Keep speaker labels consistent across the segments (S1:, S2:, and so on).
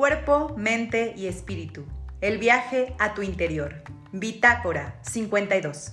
S1: cuerpo, mente y espíritu. El viaje a tu interior. Bitácora 52.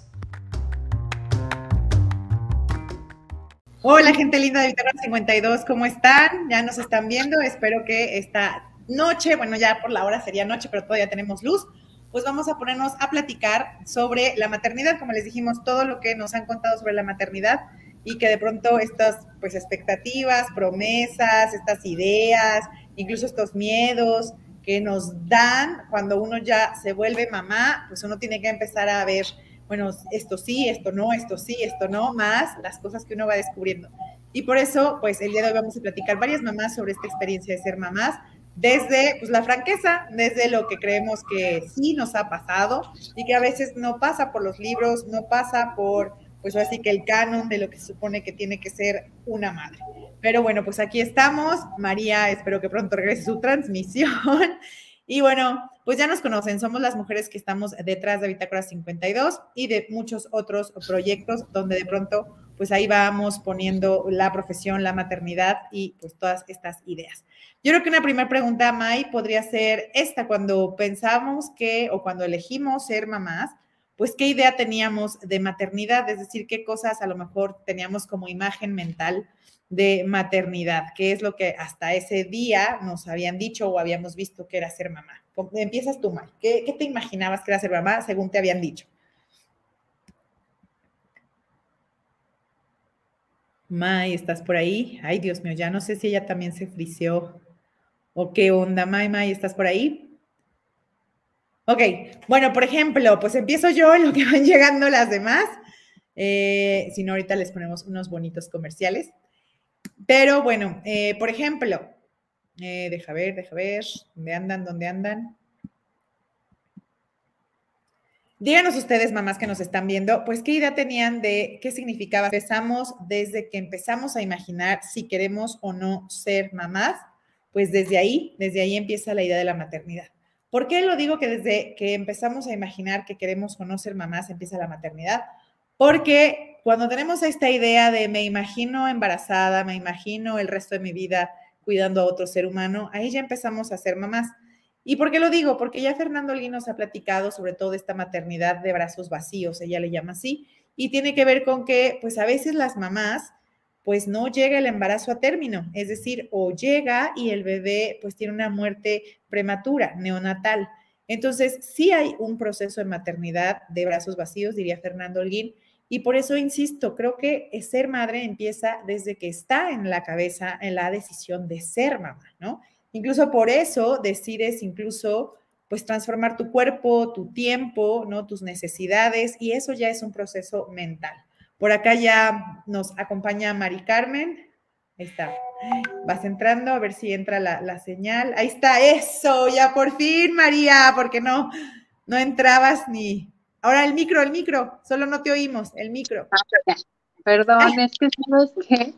S2: Hola gente linda de Bitácora 52, ¿cómo están? Ya nos están viendo, espero que esta noche, bueno ya por la hora sería noche, pero todavía tenemos luz, pues vamos a ponernos a platicar sobre la maternidad, como les dijimos, todo lo que nos han contado sobre la maternidad y que de pronto estas pues expectativas, promesas, estas ideas, incluso estos miedos que nos dan cuando uno ya se vuelve mamá, pues uno tiene que empezar a ver, bueno, esto sí, esto no, esto sí, esto no, más las cosas que uno va descubriendo. Y por eso, pues el día de hoy vamos a platicar varias mamás sobre esta experiencia de ser mamás, desde pues, la franqueza, desde lo que creemos que sí nos ha pasado y que a veces no pasa por los libros, no pasa por pues así que el canon de lo que se supone que tiene que ser una madre. Pero bueno, pues aquí estamos. María, espero que pronto regrese su transmisión. Y bueno, pues ya nos conocen, somos las mujeres que estamos detrás de Bitácora 52 y de muchos otros proyectos donde de pronto, pues ahí vamos poniendo la profesión, la maternidad y pues todas estas ideas. Yo creo que una primera pregunta, May, podría ser esta, cuando pensamos que o cuando elegimos ser mamás, pues qué idea teníamos de maternidad, es decir, qué cosas a lo mejor teníamos como imagen mental de maternidad, qué es lo que hasta ese día nos habían dicho o habíamos visto que era ser mamá. Empiezas tú, May. ¿Qué, ¿Qué, te imaginabas que era ser mamá según te habían dicho? May, ¿estás por ahí? Ay, Dios mío, ya no sé si ella también se frició. ¿O qué onda, May, May? ¿Estás por ahí? Ok, bueno, por ejemplo, pues empiezo yo en lo que van llegando las demás. Eh, si no, ahorita les ponemos unos bonitos comerciales. Pero bueno, eh, por ejemplo, eh, deja ver, deja ver, ¿dónde andan? ¿Dónde andan? Díganos ustedes, mamás que nos están viendo, pues qué idea tenían de qué significaba. Empezamos desde que empezamos a imaginar si queremos o no ser mamás, pues desde ahí, desde ahí empieza la idea de la maternidad. ¿Por qué lo digo que desde que empezamos a imaginar que queremos conocer mamás empieza la maternidad? Porque cuando tenemos esta idea de me imagino embarazada, me imagino el resto de mi vida cuidando a otro ser humano, ahí ya empezamos a ser mamás. ¿Y por qué lo digo? Porque ya Fernando Olguín nos ha platicado sobre todo esta maternidad de brazos vacíos, ella le llama así, y tiene que ver con que pues a veces las mamás pues no llega el embarazo a término, es decir, o llega y el bebé pues tiene una muerte prematura, neonatal. Entonces, sí hay un proceso de maternidad de brazos vacíos, diría Fernando Holguín, y por eso insisto, creo que ser madre empieza desde que está en la cabeza, en la decisión de ser mamá, ¿no? Incluso por eso decides incluso pues transformar tu cuerpo, tu tiempo, ¿no? Tus necesidades, y eso ya es un proceso mental. Por acá ya nos acompaña Mari Carmen. Ahí está. Vas entrando a ver si entra la, señal. Ahí está, eso, ya por fin, María, porque no, no entrabas ni. Ahora el micro, el micro, solo no te oímos, el micro.
S3: Perdón, es que sabes que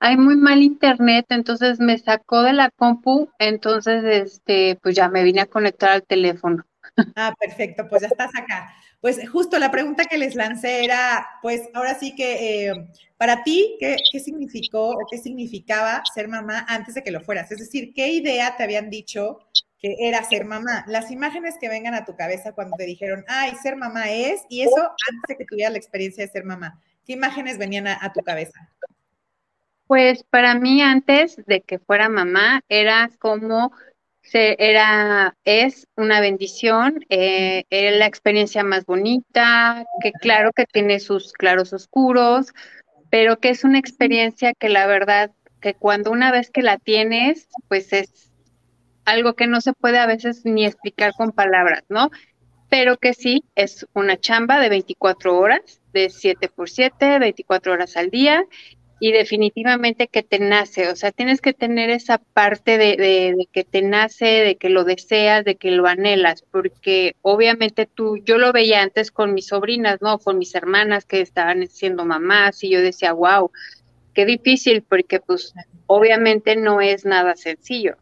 S3: hay muy mal internet, entonces me sacó de la compu, entonces este, pues ya me vine a conectar al teléfono.
S2: Ah, perfecto, pues ya estás acá. Pues justo la pregunta que les lancé era, pues ahora sí que eh, para ti, ¿qué, significó o qué significaba ser mamá antes de que lo fueras? Es decir, ¿qué idea te habían dicho que era ser mamá? Las imágenes que vengan a tu cabeza cuando te dijeron, ay, ser mamá es, y eso antes de que tuvieras la experiencia de ser mamá, ¿qué imágenes venían a tu cabeza?
S3: Pues para mí antes de que fuera mamá era como era, es una bendición, eh, era la experiencia más bonita, que claro que tiene sus claros oscuros, pero que es una experiencia que la verdad, que cuando una vez que la tienes, pues es algo que no se puede a veces ni explicar con palabras, ¿no? Pero que sí, es una chamba de 24 horas, de 7 por 7, 24 horas al día, y definitivamente que te nace, o sea, tienes que tener esa parte de, de, que te nace, de que lo deseas, de que lo anhelas, porque obviamente tú, yo lo veía antes con mis sobrinas, ¿no? Con mis hermanas que estaban siendo mamás y yo decía, wow, qué difícil, porque pues obviamente no es nada sencillo,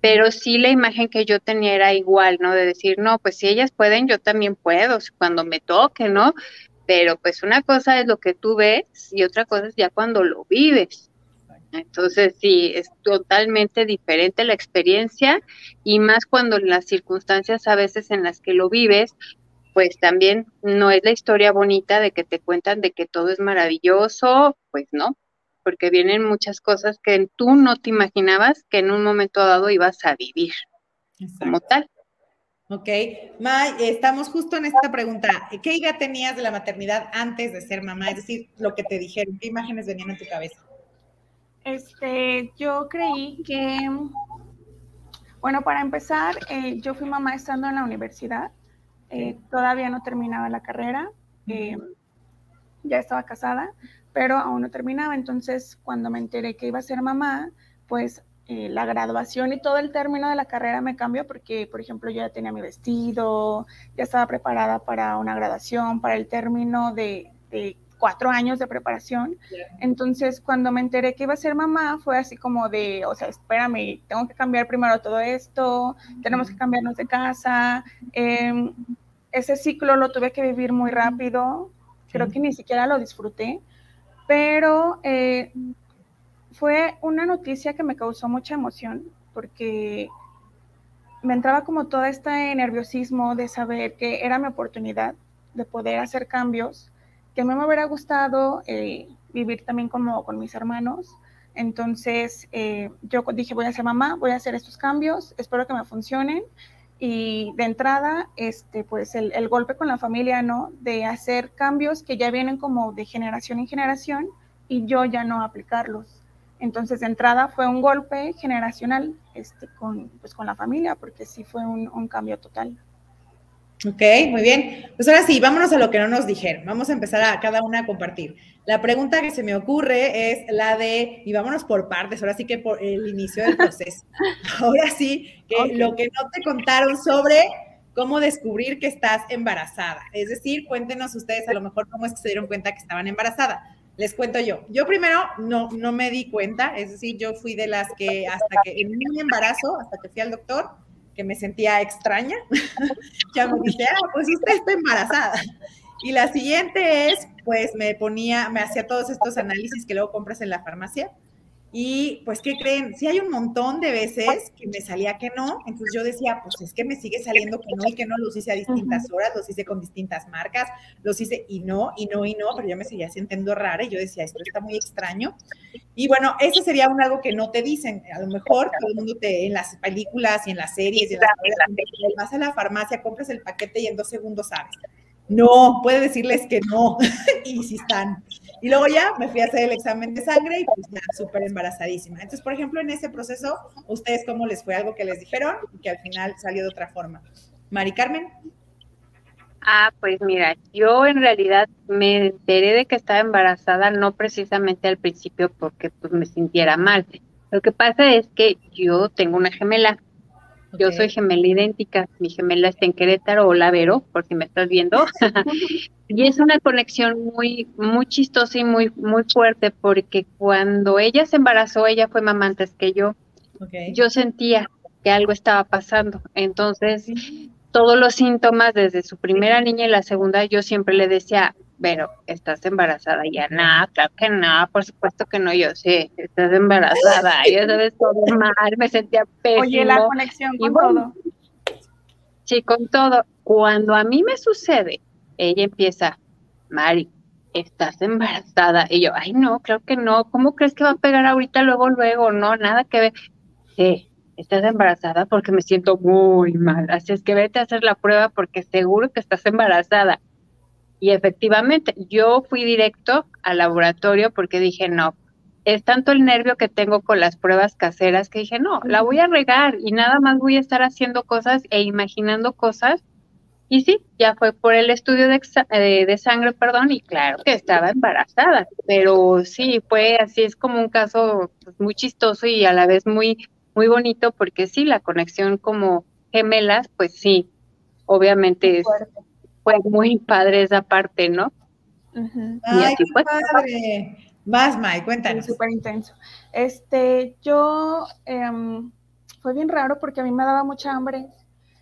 S3: pero sí la imagen que yo tenía era igual, ¿no? De decir, no, pues si ellas pueden, yo también puedo, cuando me toque, ¿no? Pero pues una cosa es lo que tú ves y otra cosa es ya cuando lo vives. Entonces, sí, es totalmente diferente la experiencia y más cuando las circunstancias a veces en las que lo vives, pues también no es la historia bonita de que te cuentan de que todo es maravilloso, pues no, porque vienen muchas cosas que tú no te imaginabas que en un momento dado ibas a vivir como tal.
S2: Ok, May, estamos justo en esta pregunta. ¿Qué idea tenías de la maternidad antes de ser mamá? Es decir, lo que te dijeron, ¿qué imágenes venían en tu cabeza?
S4: Este, yo creí que, bueno, para empezar, eh, yo fui mamá estando en la universidad. Eh, todavía no terminaba la carrera. Eh, ya estaba casada, pero aún no terminaba. Entonces, cuando me enteré que iba a ser mamá, pues eh, la graduación y todo el término de la carrera me cambió porque, por ejemplo, yo ya tenía mi vestido, ya estaba preparada para una graduación, para el término de, cuatro años de preparación. Entonces, cuando me enteré que iba a ser mamá, fue así como de, o sea, espérame, tengo que cambiar primero todo esto, tenemos que cambiarnos de casa. Em, ese ciclo lo tuve que vivir muy rápido, creo que ni siquiera lo disfruté, pero... Eh, fue una noticia que me causó mucha emoción porque me entraba como todo este nerviosismo de saber que era mi oportunidad de poder hacer cambios, que a mí me hubiera gustado eh, vivir también como con mis hermanos. Entonces eh, yo dije, voy a ser mamá, voy a hacer estos cambios, espero que me funcionen. Y de entrada, este, pues el, el golpe con la familia, ¿no? De hacer cambios que ya vienen como de generación en generación y yo ya no aplicarlos. Entonces, de entrada fue un golpe generacional este, con, pues, con la familia, porque sí fue un, cambio total.
S2: Ok, muy bien. Pues ahora sí, vámonos a lo que no nos dijeron. Vamos a empezar a cada una a compartir. La pregunta que se me ocurre es la de, y vámonos por partes, ahora sí que por el inicio del proceso. Ahora sí, que lo que no te contaron sobre cómo descubrir que estás embarazada. Es decir, cuéntenos ustedes a lo mejor cómo es que se dieron cuenta que estaban embarazadas les cuento yo. Yo primero no, no me di cuenta, es decir, yo fui de las que hasta que en mi embarazo, hasta que fui al doctor, que me sentía extraña, ya me dije, ah, pues usted está embarazada. Y la siguiente es, pues me ponía, me hacía todos estos análisis que luego compras en la farmacia y pues, ¿qué creen? Sí hay un montón de veces que me salía que no, entonces yo decía, pues es que me sigue saliendo que no y que no, los hice a distintas horas, los hice con distintas marcas, los hice y no, y no, y no, pero yo me seguía sintiendo rara y yo decía, esto está muy extraño. Y bueno, ese sería un algo que no te dicen, a lo mejor todo el mundo te, en las películas y en las series, y en las vas a la farmacia, compras el paquete y en dos segundos sabes. No, puede decirles que no, y si están. Y luego ya me fui a hacer el examen de sangre y pues ya súper embarazadísima. Entonces, por ejemplo, en ese proceso, ¿ustedes cómo les fue algo que les dijeron y que al final salió de otra forma? Mari Carmen.
S3: Ah, pues mira, yo en realidad me enteré de que estaba embarazada no precisamente al principio porque pues me sintiera mal. Lo que pasa es que yo tengo una gemela yo soy gemela idéntica, mi gemela está en Querétaro, hola Vero, por si me estás viendo. y es una conexión muy, muy chistosa y muy, muy fuerte porque cuando ella se embarazó, ella fue mamá antes que yo. Yo sentía que algo estaba pasando. Entonces, todos los síntomas, desde su primera niña y la segunda, yo siempre le decía, pero estás embarazada ya, nada, claro que no, por supuesto que no, yo sé, estás embarazada, ya sabes todo mal, me sentía pésimo.
S4: Oye, la conexión con todo.
S3: Sí, con todo. Cuando a mí me sucede, ella empieza, Mari, estás embarazada, y yo, ay no, claro que no, ¿cómo crees que va a pegar ahorita, luego, luego? No, nada que ver. Sí, estás embarazada porque me siento muy mal, así es que vete a hacer la prueba porque seguro que estás embarazada y efectivamente, yo fui directo al laboratorio porque dije, no, es tanto el nervio que tengo con las pruebas caseras que dije, no, la voy a regar y nada más voy a estar haciendo cosas e imaginando cosas. Y sí, ya fue por el estudio de, eh, de, sangre, perdón, y claro que estaba embarazada, pero sí, fue así, es como un caso pues, muy chistoso y a la vez muy, muy bonito porque sí, la conexión como gemelas, pues sí, obviamente es, fue muy padre esa parte, ¿no?
S2: Ay, qué padre. Más, May, cuéntanos.
S4: Súper intenso. Este, yo, em, fue bien raro porque a mí me daba mucha hambre.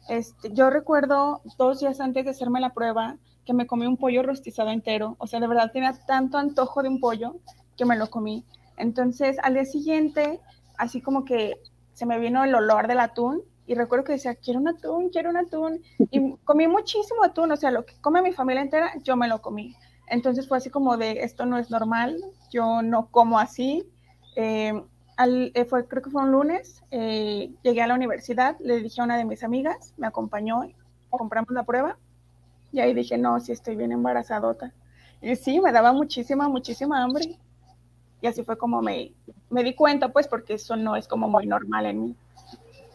S4: Este, yo recuerdo dos días antes de hacerme la prueba que me comí un pollo rostizado entero. O sea, de verdad tenía tanto antojo de un pollo que me lo comí. Entonces, al día siguiente, así como que se me vino el olor del atún y recuerdo que decía, quiero un atún, quiero un atún. Y comí muchísimo atún, o sea, lo que come mi familia entera, yo me lo comí. Entonces fue así como de, esto no es normal, yo no como así. Eh, eh, fue, creo que fue un lunes, eh, llegué a la universidad, le dije a una de mis amigas, me acompañó, compramos la prueba y ahí dije, no, si estoy bien embarazadota. Y sí, me daba muchísima, muchísima hambre. Y así fue como me, me di cuenta, pues, porque eso no es como muy normal en mí.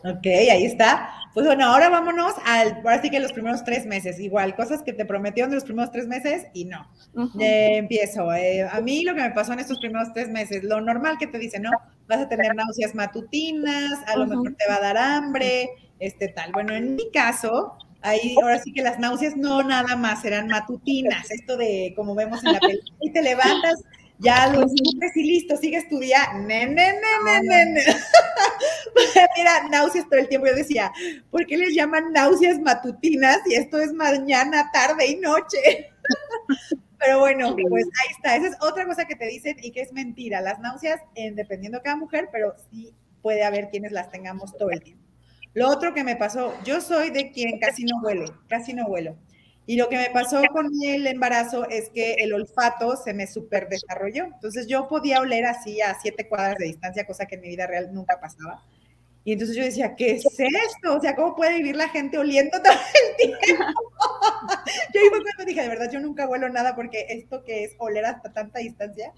S2: Ok, ahí está. Pues bueno, ahora vámonos al, ahora sí que los primeros tres meses, igual, cosas que te prometieron de los primeros tres meses y no. empiezo. Eh, a mí lo que me pasó en estos primeros tres meses, lo normal que te dicen, ¿no? Vas a tener náuseas matutinas, a lo mejor te va a dar hambre, este tal. Bueno, en mi caso, ahí ahora sí que las náuseas no nada más eran matutinas, esto de como vemos en la película, y te levantas ya lo escupes y listo, sigue tu día. Ne, ne, ne, Mira, náuseas todo el tiempo. Yo decía, ¿por qué les llaman náuseas matutinas y esto es mañana, tarde y noche? Pero bueno, pues ahí está. Esa es otra cosa que te dicen y que es mentira. Las náuseas, dependiendo de cada mujer, pero sí puede haber quienes las tengamos todo el tiempo. Lo otro que me pasó, yo soy de quien casi no huele, casi no huelo. Y lo que me pasó con el embarazo es que el olfato se me super desarrolló. Entonces yo podía oler así a siete cuadras de distancia, cosa que en mi vida real nunca pasaba. Y entonces yo decía, ¿qué es esto? O sea, ¿cómo puede vivir la gente oliendo todo el tiempo? yo iba cuando dije, de verdad, yo nunca huelo nada porque esto que es oler hasta tanta distancia,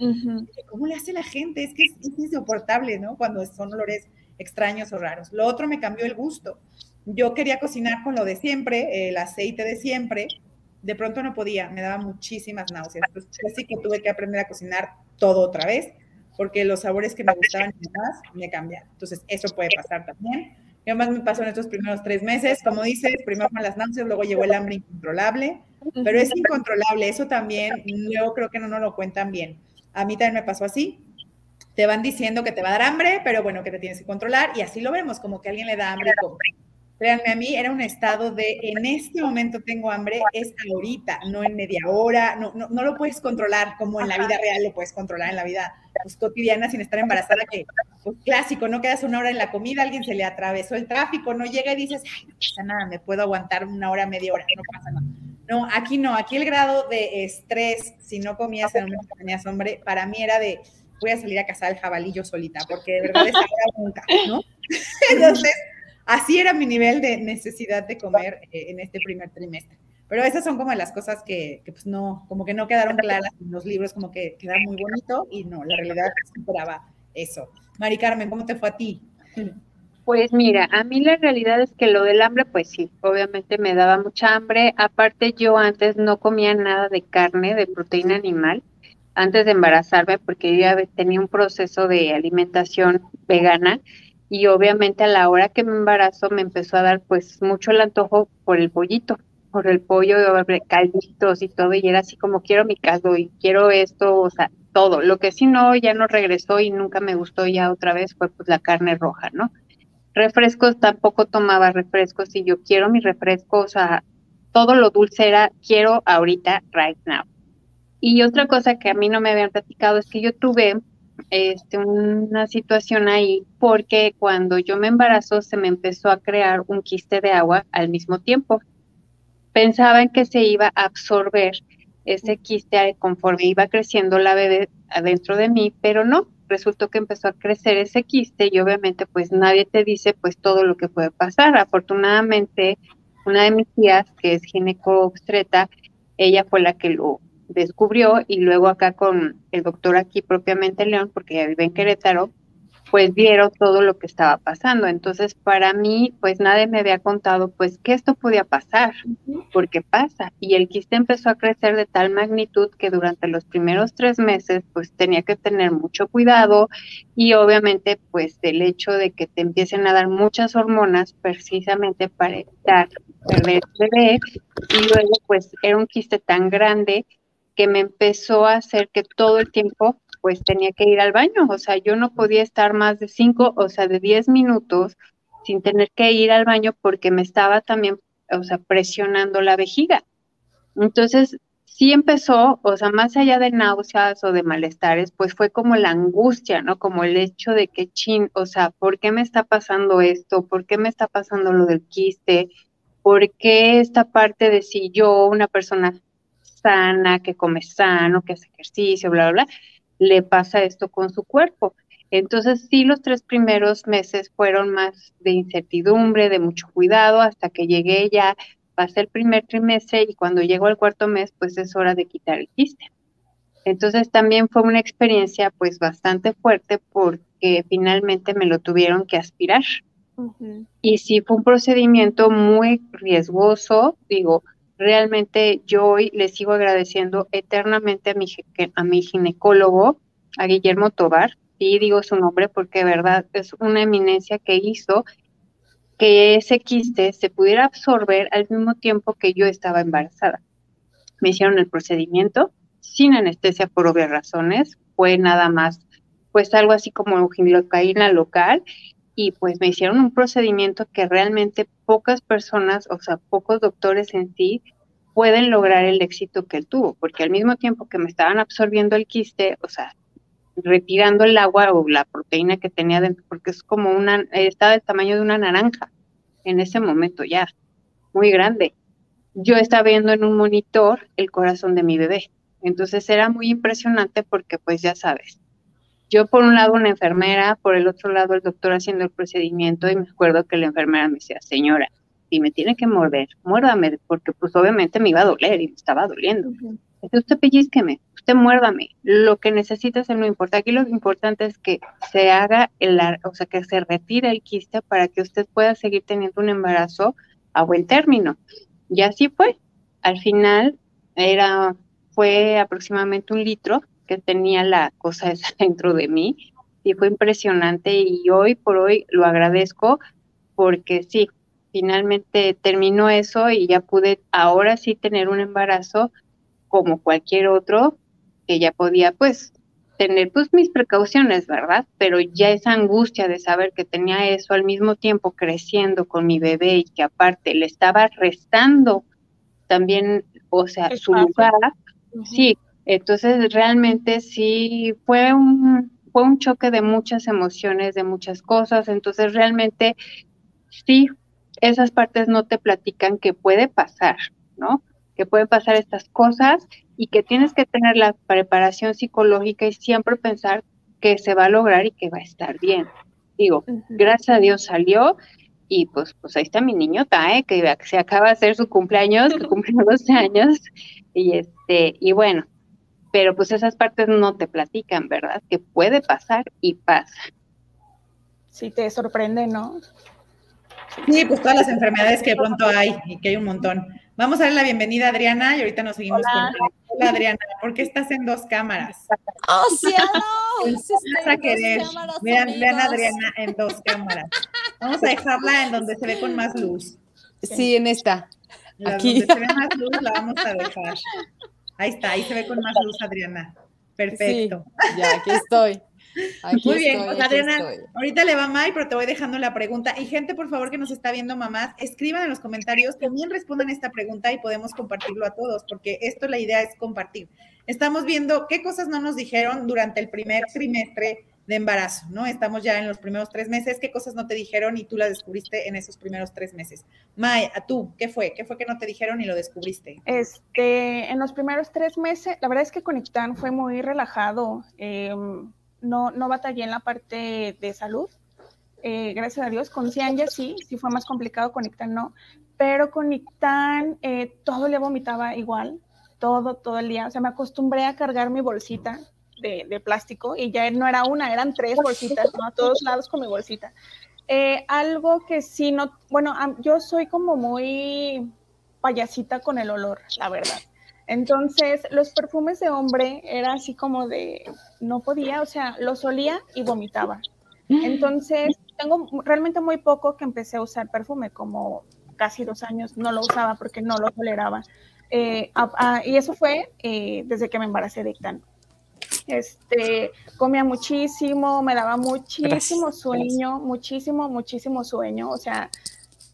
S2: ¿cómo le hace la gente? Es que es, insoportable, ¿no? Cuando son olores extraños o raros. Lo otro me cambió el gusto yo quería cocinar con lo de siempre, el aceite de siempre, de pronto no podía, me daba muchísimas náuseas. Entonces, así que tuve que aprender a cocinar todo otra vez, porque los sabores que me gustaban más me cambiaron. Entonces, eso puede pasar también. ¿Qué más me pasó en estos primeros tres meses? Como dices, primero con las náuseas, luego llegó el hambre incontrolable, pero es incontrolable, eso también, luego creo que no nos lo cuentan bien. A mí también me pasó así, te van diciendo que te va a dar hambre, pero bueno, que te tienes que controlar, y así lo vemos, como que alguien le da hambre Créanme, a mí era un estado de en este momento tengo hambre, es ahorita, no en media hora, no, no, no lo puedes controlar como en la vida real lo puedes controlar en la vida pues, cotidiana sin estar embarazada, que pues, clásico, no quedas una hora en la comida, alguien se le atravesó el tráfico, no llega y dices, ay, no pasa nada, me puedo aguantar una hora, media hora, no pasa nada. No, aquí no, aquí el grado de estrés, si no comías en el momento que tenías hambre, para mí era de, voy a salir a cazar el jabalí yo solita, porque de verdad es nunca, ¿no? Entonces, así era mi nivel de necesidad de comer eh, en este primer trimestre. Pero esas son como las cosas que, pues no, como que no quedaron claras en los libros, como que queda muy bonito y no, la realidad esperaba eso. Mari Carmen, ¿cómo te fue a ti?
S3: Pues mira, a mí la realidad es que lo del hambre, pues sí, obviamente me daba mucha hambre. Aparte yo antes no comía nada de carne, de proteína animal, antes de embarazarme, porque yo ya tenía un proceso de alimentación vegana y obviamente a la hora que me embarazo me empezó a dar pues mucho el antojo por el pollito, por el pollo, calditos y todo, y era así como quiero mi caldo y quiero esto, o sea, todo. Lo que sí no, ya no regresó y nunca me gustó ya otra vez fue pues la carne roja, ¿no? Refrescos, tampoco tomaba refrescos y yo quiero mi refresco, o sea, todo lo dulce era quiero ahorita, right now. Y otra cosa que a mí no me habían platicado es que yo tuve este, una situación ahí porque cuando yo me embarazó se me empezó a crear un quiste de agua al mismo tiempo. Pensaban que se iba a absorber ese quiste conforme iba creciendo la bebé adentro de mí, pero no, resultó que empezó a crecer ese quiste y obviamente pues nadie te dice pues todo lo que puede pasar. Afortunadamente, una de mis tías, que es gineco ella fue la que lo descubrió y luego acá con el doctor aquí propiamente León, porque ya vive en Querétaro, pues vieron todo lo que estaba pasando. Entonces, para mí, pues nadie me había contado, pues, que esto podía pasar, porque pasa. Y el quiste empezó a crecer de tal magnitud que durante los primeros tres meses, pues, tenía que tener mucho cuidado y obviamente, pues, el hecho de que te empiecen a dar muchas hormonas precisamente para evitar perder el bebé y luego, pues, era un quiste tan grande que me empezó a hacer que todo el tiempo pues tenía que ir al baño, o sea, yo no podía estar más de cinco, o sea, de diez minutos sin tener que ir al baño porque me estaba también, o sea, presionando la vejiga. Entonces, sí empezó, o sea, más allá de náuseas o de malestares, pues fue como la angustia, ¿no? Como el hecho de que, chin, o sea, ¿por qué me está pasando esto? ¿Por qué me está pasando lo del quiste? ¿Por qué esta parte de si yo, una persona sana, que come sano, que hace ejercicio, bla, bla, bla, le pasa esto con su cuerpo? Entonces, sí, los tres primeros meses fueron más de incertidumbre, de mucho cuidado, hasta que llegué ya pasé el primer trimestre y cuando llegó el cuarto mes, pues es hora de quitar el quiste. Entonces también fue una experiencia pues bastante fuerte porque finalmente me lo tuvieron que aspirar. Y sí fue un procedimiento muy riesgoso, digo, realmente yo hoy le sigo agradeciendo eternamente a mi, a mi ginecólogo, a Guillermo Tobar, y digo su nombre porque de verdad es una eminencia que hizo que ese quiste se pudiera absorber al mismo tiempo que yo estaba embarazada. Me hicieron el procedimiento sin anestesia por obvias razones, fue nada más, pues algo así como gilocaína local y pues me hicieron un procedimiento que realmente pocas personas, o sea, pocos doctores en sí pueden lograr el éxito que él tuvo, porque al mismo tiempo que me estaban absorbiendo el quiste, o sea, retirando el agua o la proteína que tenía dentro, porque es como una, estaba del tamaño de una naranja en ese momento ya, muy grande. Yo estaba viendo en un monitor el corazón de mi bebé. Entonces era muy impresionante porque pues ya sabes, yo por un lado una enfermera, por el otro lado el doctor haciendo el procedimiento y me acuerdo que la enfermera me decía, señora, si me tiene que morder, muérdame, porque pues obviamente me iba a doler y me estaba doliendo. Entonces usted pellizqueme, usted muérdame, lo que necesitas no importa. Aquí lo importante es que se haga el, o sea, que se retire el quiste para que usted pueda seguir teniendo un embarazo a buen término. Y así fue. Al final era, fue aproximadamente un litro que tenía la cosa esa dentro de mí y fue impresionante y hoy por hoy lo agradezco porque sí, finalmente terminó eso y ya pude ahora sí tener un embarazo como cualquier otro, que ya podía pues tener pues mis precauciones, ¿verdad? Pero ya esa angustia de saber que tenía eso al mismo tiempo creciendo con mi bebé y que aparte le estaba restando también, o sea, su lugar, sí, entonces realmente sí fue un fue un choque de muchas emociones, de muchas cosas, entonces realmente sí, esas partes no te platican que puede pasar, ¿no? que pueden pasar estas cosas y que tienes que tener la preparación psicológica y siempre pensar que se va a lograr y que va a estar bien. Digo, gracias a Dios salió y pues, pues ahí está mi niño Tae, que se acaba de hacer su cumpleaños, que cumplió 12 años, y este, y bueno, pero pues esas partes no te platican, ¿verdad? Que puede pasar y pasa.
S4: Sí, te sorprende, ¿no?
S2: Sí, pues todas las enfermedades que de pronto hay y que hay un montón. Vamos a darle la bienvenida a Adriana y ahorita nos seguimos
S4: Hola.
S2: con Hola Adriana, ¿por qué estás en dos cámaras?
S5: ¡Oh, cielo! Sí,
S2: Vas a querer. Vean, vean a Adriana en dos cámaras. Vamos a dejarla en donde se ve con más luz.
S5: Sí, en esta.
S2: La
S5: Aquí.
S2: donde se ve más luz la vamos a dejar. Ahí está, ahí se ve con más luz Adriana. Perfecto.
S5: Sí, ya, aquí estoy. Aquí
S2: Muy bien,
S5: estoy,
S2: pues Adriana,
S5: estoy.
S2: ahorita le va May, pero te voy dejando la pregunta. Y gente, por favor, que nos está viendo, mamás, escriban en los comentarios, también respondan esta pregunta y podemos compartirlo a todos, porque esto la idea es compartir. Estamos viendo qué cosas no nos dijeron durante el primer trimestre de embarazo, ¿no? Estamos ya en los primeros tres meses, qué cosas no te dijeron y tú las descubriste en esos primeros tres meses. May, a tú, ¿qué fue? ¿Qué fue que no te dijeron y lo descubriste?
S4: Este, en los primeros tres meses, la verdad es que Conectan fue muy relajado. eh, no, no batallé en la parte de salud. eh, gracias a Dios. Con Cianya sí, sí fue más complicado, con Ictan no. Pero con Ictan eh, todo le vomitaba igual, todo, todo el día. O sea, me acostumbré a cargar mi bolsita de, plástico y ya no era una, eran tres bolsitas, ¿no? A todos lados con mi bolsita. Eh, algo que sí no, bueno, yo soy como muy payasita con el olor, la verdad. Entonces, los perfumes de hombre era así como de, no podía, o sea, los olía y vomitaba. Entonces, tengo realmente muy poco que empecé a usar perfume, como casi dos años no lo usaba porque no lo toleraba. Eh, y eso fue eh, desde que me embaracé de. Este, comía muchísimo, me daba muchísimo
S5: Gracias,
S4: sueño, muchísimo, muchísimo sueño. O sea,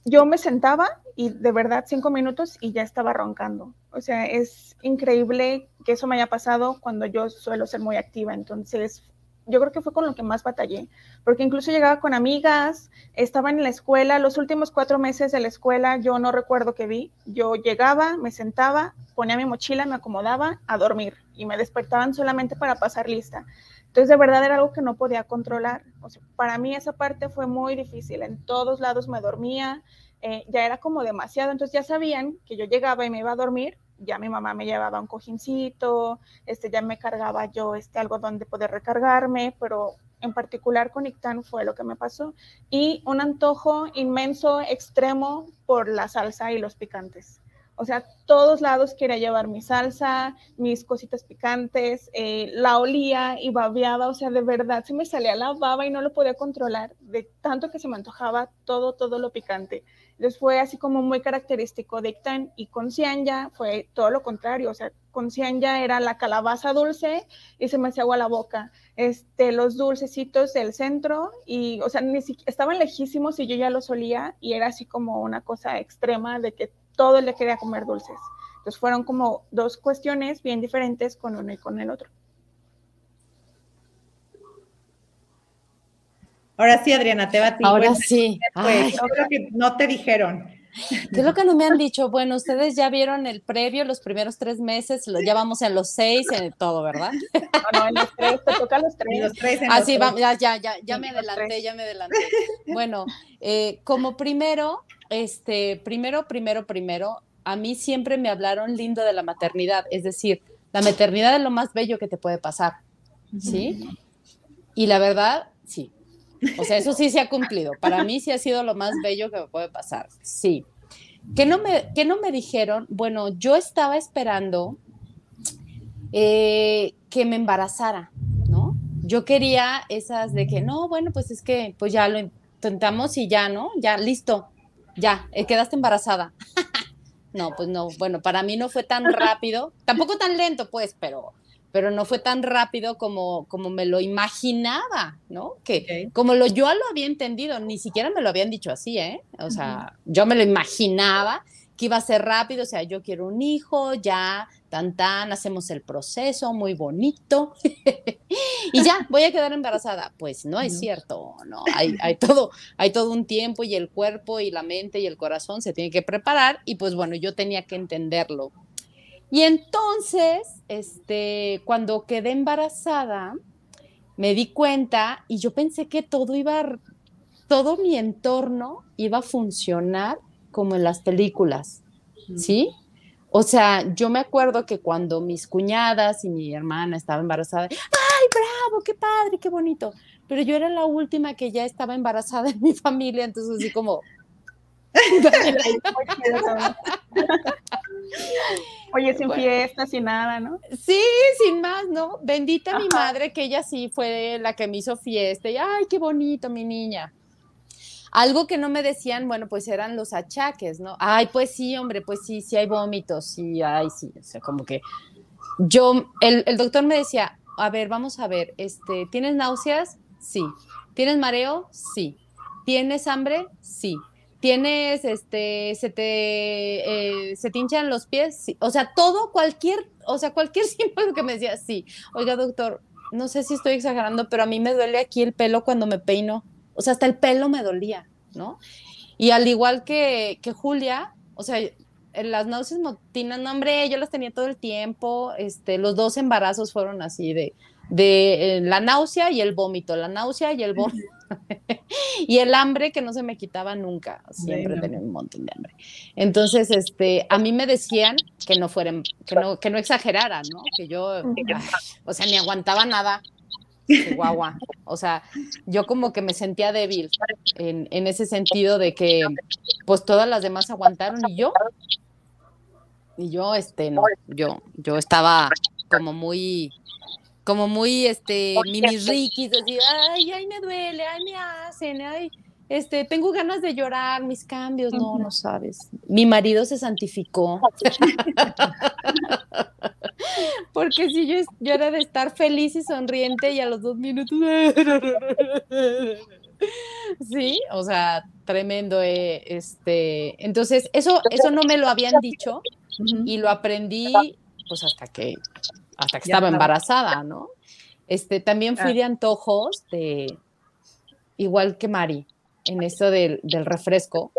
S4: yo me sentaba y de verdad cinco minutos y ya estaba roncando. O sea, es increíble que eso me haya pasado cuando yo suelo ser muy activa. Entonces, yo creo que fue con lo que más batallé, porque incluso llegaba con amigas, estaba en la escuela, los últimos cuatro meses de la escuela yo no recuerdo que vi, yo llegaba, me sentaba, ponía mi mochila, me acomodaba a dormir y me despertaban solamente para pasar lista. Entonces, de verdad era algo que no podía controlar. Para mí esa parte fue muy difícil. En todos lados me dormía, eh, ya era como demasiado. Entonces ya sabían que yo llegaba y me iba a dormir ya mi mamá me llevaba un cojincito, este, ya me cargaba yo este, algo donde poder recargarme, pero en particular con Ictan fue lo que me pasó. Y un antojo inmenso, extremo por la salsa y los picantes. O sea, todos lados quería llevar mi salsa, mis cositas picantes, eh, la olía y babeaba, o sea, de verdad se me salía la baba y no lo podía controlar, de tanto que se me antojaba todo, todo lo picante. Entonces fue así como muy característico de Ictan y con Cianya fue todo lo contrario, o sea, con Cianya era la calabaza dulce y se me hacía agua la boca, este, los dulcecitos del centro y, o sea, ni siquiera, estaban lejísimos y yo ya los olía y era así como una cosa extrema de que todo le quería comer dulces. Entonces fueron como dos cuestiones bien diferentes con uno y con el otro.
S2: Ahora sí, Adriana, te va a ti.
S5: Ahora sí.
S2: Pues, creo que no te dijeron.
S5: ¿Qué es lo que no me han dicho? Bueno, ustedes ya vieron el previo, los primeros tres meses, lo, ya vamos en los seis, en todo, ¿verdad?
S4: No, no, en los tres, te toca los tres.
S2: Los tres en
S5: Ah,
S2: los tres.
S5: ya, ya, ya, ya me adelanté, ya me adelanté. Bueno, eh, como primero, este, primero, primero, primero, a mí siempre me hablaron lindo de la maternidad, es decir, la maternidad es lo más bello que te puede pasar, ¿sí? Y la verdad, sí. O sea, eso sí se ha cumplido. Para mí sí ha sido lo más bello que me puede pasar, sí. ¿Qué no me, qué no me dijeron? Bueno, yo estaba esperando eh, que me embarazara, ¿no? Yo quería esas de que, no, bueno, pues es que, pues ya lo intentamos y ya, ¿no? Ya, listo, ya, eh, quedaste embarazada. no, pues no, bueno, para mí no fue tan rápido, tampoco tan lento, pues, pero, pero no fue tan rápido como, como me lo imaginaba, ¿no? Que como lo, yo lo había entendido, ni siquiera me lo habían dicho así, ¿eh? O sea, yo me lo imaginaba que iba a ser rápido, o sea, yo quiero un hijo, ya, tan tan, hacemos el proceso, muy bonito, y ya, voy a quedar embarazada. Pues no es
S2: Ujú.
S5: cierto, no, hay, hay, todo, hay todo un tiempo y el cuerpo y la mente y el corazón se tienen que preparar, y pues bueno, yo tenía que entenderlo. Y entonces, este, cuando quedé embarazada, me di cuenta y yo pensé que todo iba, todo mi entorno iba a funcionar como en las películas, ¿sí? O sea, yo me acuerdo que cuando mis cuñadas y mi hermana estaban embarazadas, ¡ay, bravo, qué padre, qué bonito! Pero yo era la última que ya estaba embarazada en mi familia, entonces así como,
S4: Oye, sin
S5: Bueno.
S4: fiestas, sin nada, ¿no?
S5: Sí, sin más, ¿no? Bendita mi madre, que ella sí fue la que me hizo fiesta. Y, ay, qué bonito, mi niña. Algo que no me decían, bueno, pues eran los achaques, ¿no? Ay, pues sí, hombre, pues sí, sí hay vómitos, sí, ay, sí. O sea, como que yo, el, el doctor me decía, a ver, vamos a ver, este, ¿tienes náuseas? Sí. ¿Tienes mareo? Sí. ¿Tienes hambre? Sí. ¿Tienes, este, se te, eh, se te hinchan los pies? Sí. O sea, todo, cualquier, o sea, cualquier símbolo que me decía, sí. Oiga, doctor, no sé si estoy exagerando, pero a mí me duele aquí el pelo cuando me peino. O sea, hasta el pelo me dolía, ¿no? Y al igual que, que Julia, o sea, las náuseas motinas, no, hombre, yo las tenía todo el tiempo. Este, los dos embarazos fueron así de, de eh, la náusea y el vómito, la náusea y el vómito. y el hambre que no se me quitaba nunca, siempre
S2: Bueno.
S5: tenía un montón de hambre. Entonces, este, a mí me decían que no fueran, que no, que no exagerara, ¿no? Que yo, ay, o sea, ni aguantaba nada. Chihuahua. O sea, yo como que me sentía débil en, en ese sentido de que pues todas las demás aguantaron y yo, y yo, este, no, yo, yo estaba como muy, como muy, este, mini riquis, decir, ay, ay, me duele, ay, me hacen, ay, este, tengo ganas de llorar, mis cambios, no, no sabes. Mi marido se santificó. Porque si yo, yo era de estar feliz y sonriente y a los dos minutos. Sí, o sea, tremendo. eh, este, entonces, eso, eso no me lo habían dicho y lo aprendí pues hasta que, hasta que
S2: Ya
S5: estaba
S2: estaba.
S5: embarazada, ¿no? Este, también fui
S2: Ah.
S5: de antojos de, igual que Mari, en esto del, del refresco.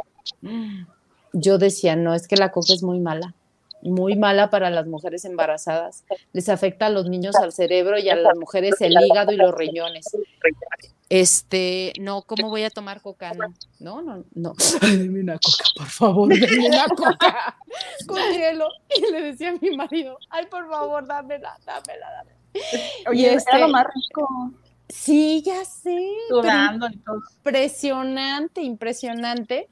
S5: Yo decía, no, es que la coca es muy mala, muy mala para las mujeres embarazadas. Les afecta a los niños al cerebro y a las mujeres el hígado y los riñones. Este, no, ¿cómo voy a tomar coca? No, no, no, no. Ay, deme una coca, por favor, deme una coca con hielo. Y le decía a mi marido, ay, por favor, dámela, dámela, dámela.
S4: Oye,
S5: Y
S4: era
S5: este-
S4: lo más rico,
S5: Sí, ya sé.
S4: sudando y todo.
S5: impresionante, impresionante.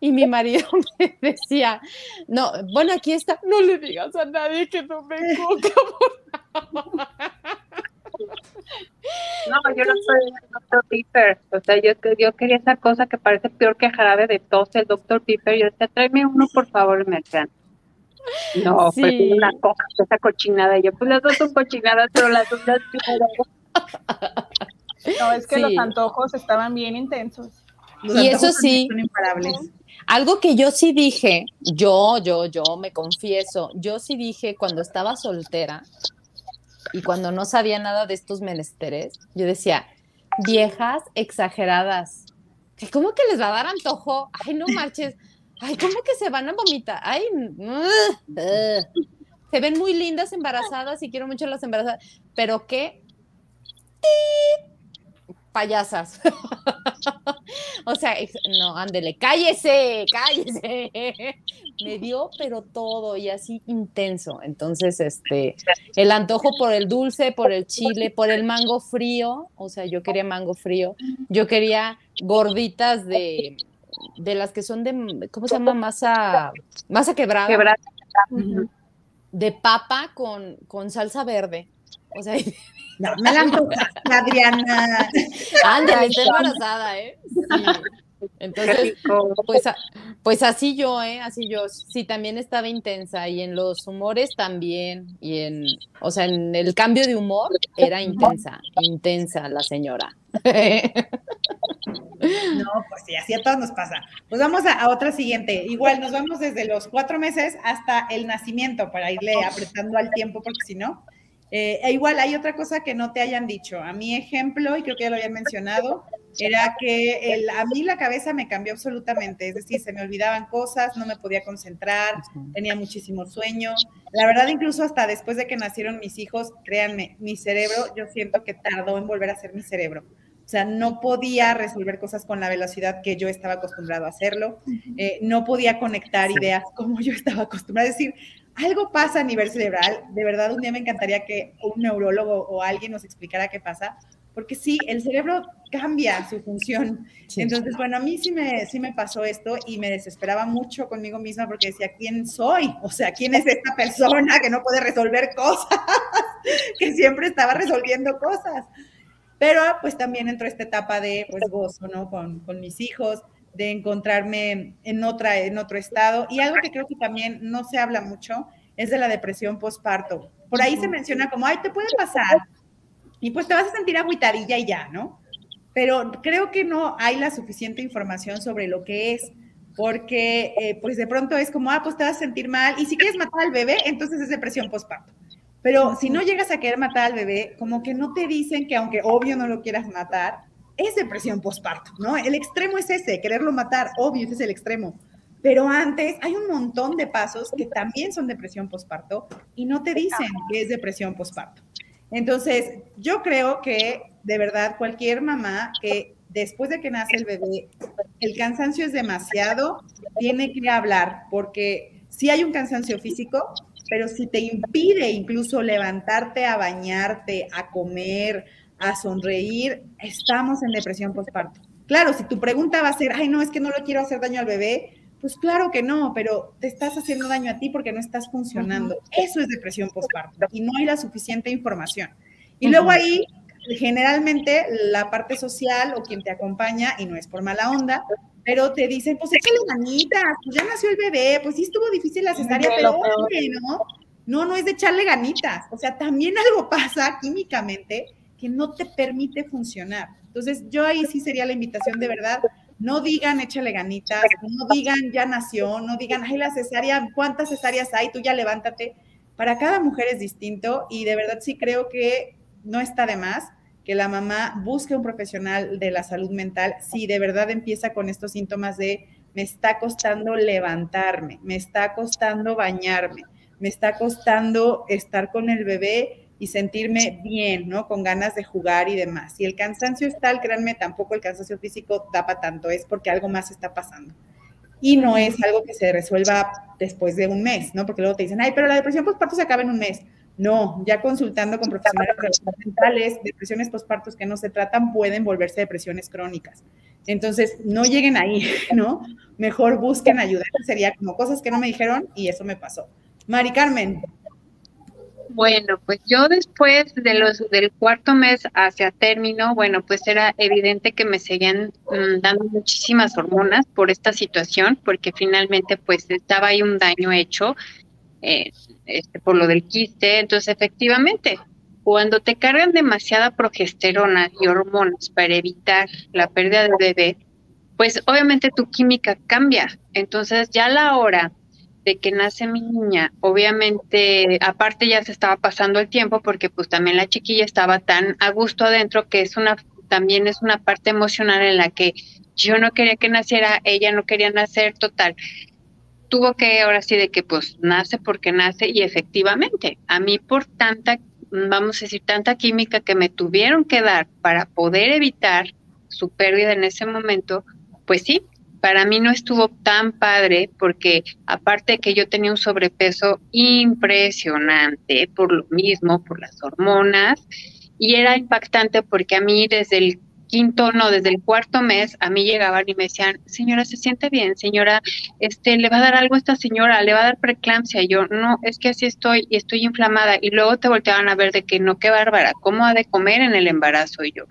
S5: Y mi marido me decía, no, bueno, aquí está, no le digas a nadie que tome coca. por
S3: No, yo no soy el Dr. Pepper. O sea, yo, yo quería esa cosa que parece peor que jarabe de tos, el Dr. Pepper. Yo decía, tráeme uno, por favor, y me decían, no,
S5: Sí.
S3: pues una coca, esa cochinada. Y yo, pues las dos son cochinadas, pero las dos las.
S4: No, es que
S5: Sí.
S4: los antojos estaban bien intensos.
S2: Los
S5: Y eso sí.
S2: Son imparables.
S5: Algo que yo sí dije, yo, yo, yo me confieso, yo sí dije cuando estaba soltera y cuando no sabía nada de estos menesteres, yo decía, viejas exageradas, que ¿cómo que les va a dar antojo? Ay, no marches, ay, ¿cómo que se van a vomitar? Ay, se ven muy lindas embarazadas y quiero mucho las embarazadas, pero qué ¡Tit! payasas. o sea, no, ándele, cállese, cállese. Me dio, pero todo y así intenso. Entonces, este, el antojo por el dulce, por el chile, por el mango frío. O sea, yo quería mango frío. Yo quería gorditas de, de las que son de, ¿cómo se llama? Masa, masa quebrada.
S3: Quebrar.
S5: De papa con, con salsa verde. O sea,
S2: No, me la antojaste, Adriana.
S5: ándale, está embarazada, ¿eh? Sí. Entonces. Pues, pues así yo, ¿eh? Así yo. Sí, también estaba intensa y en los humores también. Y en, o sea, en el cambio de humor era intensa, intensa la señora.
S2: No, pues sí, así a todos nos pasa. Pues vamos a, a otra siguiente. Igual nos vamos desde los cuatro meses hasta el nacimiento para irle apretando al tiempo, porque si no. Eh, e igual hay otra cosa que no te hayan dicho. A mi ejemplo, y creo que ya lo habían mencionado, era que el- a mí la cabeza me cambió absolutamente. Es decir, se me olvidaban cosas, no me podía concentrar, tenía muchísimo sueño. La verdad, incluso hasta después de que nacieron mis hijos, créanme, mi cerebro, yo siento que tardó en volver a ser mi cerebro. O sea, no podía resolver cosas con la velocidad que yo estaba acostumbrado a hacerlo. Eh, no podía conectar ideas como yo estaba acostumbrada. Es decir, algo pasa a nivel cerebral. De verdad, un día me encantaría que un neurólogo o alguien nos explicara qué pasa. Porque sí, el cerebro cambia su función.
S5: Sí.
S2: Entonces, bueno, a mí sí me, sí me pasó esto y me desesperaba mucho conmigo misma porque decía, ¿quién soy? O sea, ¿quién es esta persona que no puede resolver cosas? que siempre estaba resolviendo cosas. Pero pues también entró esta etapa de pues gozo, ¿no? Con, con mis hijos, de encontrarme en, otra, en otro estado. Y algo que creo que también no se habla mucho es de la depresión postparto. Por ahí se menciona como, ay, te puede pasar. Y pues te vas a sentir agüitadilla y ya, ¿no? Pero creo que no hay la suficiente información sobre lo que es, porque eh, pues de pronto es como, ah, pues te vas a sentir mal. Y si quieres matar al bebé, entonces es depresión postparto. Pero si no llegas a querer matar al bebé, como que no te dicen que aunque obvio no lo quieras matar, es depresión postparto, ¿no? El extremo es ese, quererlo matar, obvio, ese es el extremo. Pero antes hay un montón de pasos que también son depresión postparto y no te dicen que es depresión postparto. Entonces, yo creo que de verdad cualquier mamá que después de que nace el bebé, el cansancio es demasiado, tiene que hablar, porque sí hay un cansancio físico, pero si te impide incluso levantarte a bañarte, a comer, a sonreír, estamos en depresión postparto. Claro, si tu pregunta va a ser, ay, no, es que no le quiero hacer daño al bebé, pues claro que no, pero te estás haciendo daño a ti porque no estás funcionando. Eso es depresión postparto y no hay la suficiente información. Y luego ahí, generalmente, la parte social o quien te acompaña, y no es por mala onda, pero te dicen, pues échale ganitas, pues ya nació el bebé, pues sí estuvo difícil la cesárea, pero ¿no? No, no es de echarle ganitas. O sea, también algo pasa químicamente que no te permite funcionar. Entonces, yo ahí sí sería la invitación de verdad, no digan échale ganitas, no digan ya nació, no digan, ay, la cesárea, ¿cuántas cesáreas hay? Tú ya levántate. Para cada mujer es distinto y de verdad sí creo que no está de más que la mamá busque un profesional de la salud mental si de verdad empieza con estos síntomas de me está costando levantarme, me está costando bañarme, me está costando estar con el bebé y sentirme bien, ¿no? Con ganas de jugar y demás. Si el cansancio es tal, créanme, tampoco el cansancio físico tapa tanto, es porque algo más está pasando. Y no es algo que se resuelva después de un mes, ¿no? Porque luego te dicen, ay, pero la depresión postparto se acaba en un mes. No, ya consultando con profesionales mentales, depresiones postpartos que no se tratan pueden volverse depresiones crónicas. Entonces, no lleguen ahí, ¿no? Mejor busquen ayuda. Sería como cosas que no me dijeron y eso me pasó. Mari Carmen.
S3: Bueno, pues yo después de los del cuarto mes hacia término, bueno, pues era evidente que me seguían mm, dando muchísimas hormonas por esta situación, porque finalmente pues estaba ahí un daño hecho eh, este, por lo del quiste. Entonces, efectivamente, cuando te cargan demasiada progesterona y hormonas para evitar la pérdida del bebé, pues obviamente tu química cambia. Entonces, ya a la hora de que nace mi niña, obviamente, aparte ya se estaba pasando el tiempo porque pues también la chiquilla estaba tan a gusto adentro que es una, también es una parte emocional en la que yo no quería que naciera, ella no quería nacer, total. Tuvo que ahora sí de que pues nace porque nace y efectivamente, a mí por tanta, vamos a decir, tanta química que me tuvieron que dar para poder evitar su pérdida en ese momento, pues sí, para mí no estuvo tan padre porque aparte que yo tenía un sobrepeso impresionante por lo mismo, por las hormonas, y era impactante porque a mí desde el quinto, no, desde el cuarto mes, a mí llegaban y me decían, señora, ¿se siente bien? Señora, este, ¿le va a dar algo a esta señora? ¿Le va a dar preeclampsia? Y yo, no, es que así estoy y estoy inflamada. Y luego te volteaban a ver de que no, qué bárbara, ¿cómo ha de comer en el embarazo? Y yo,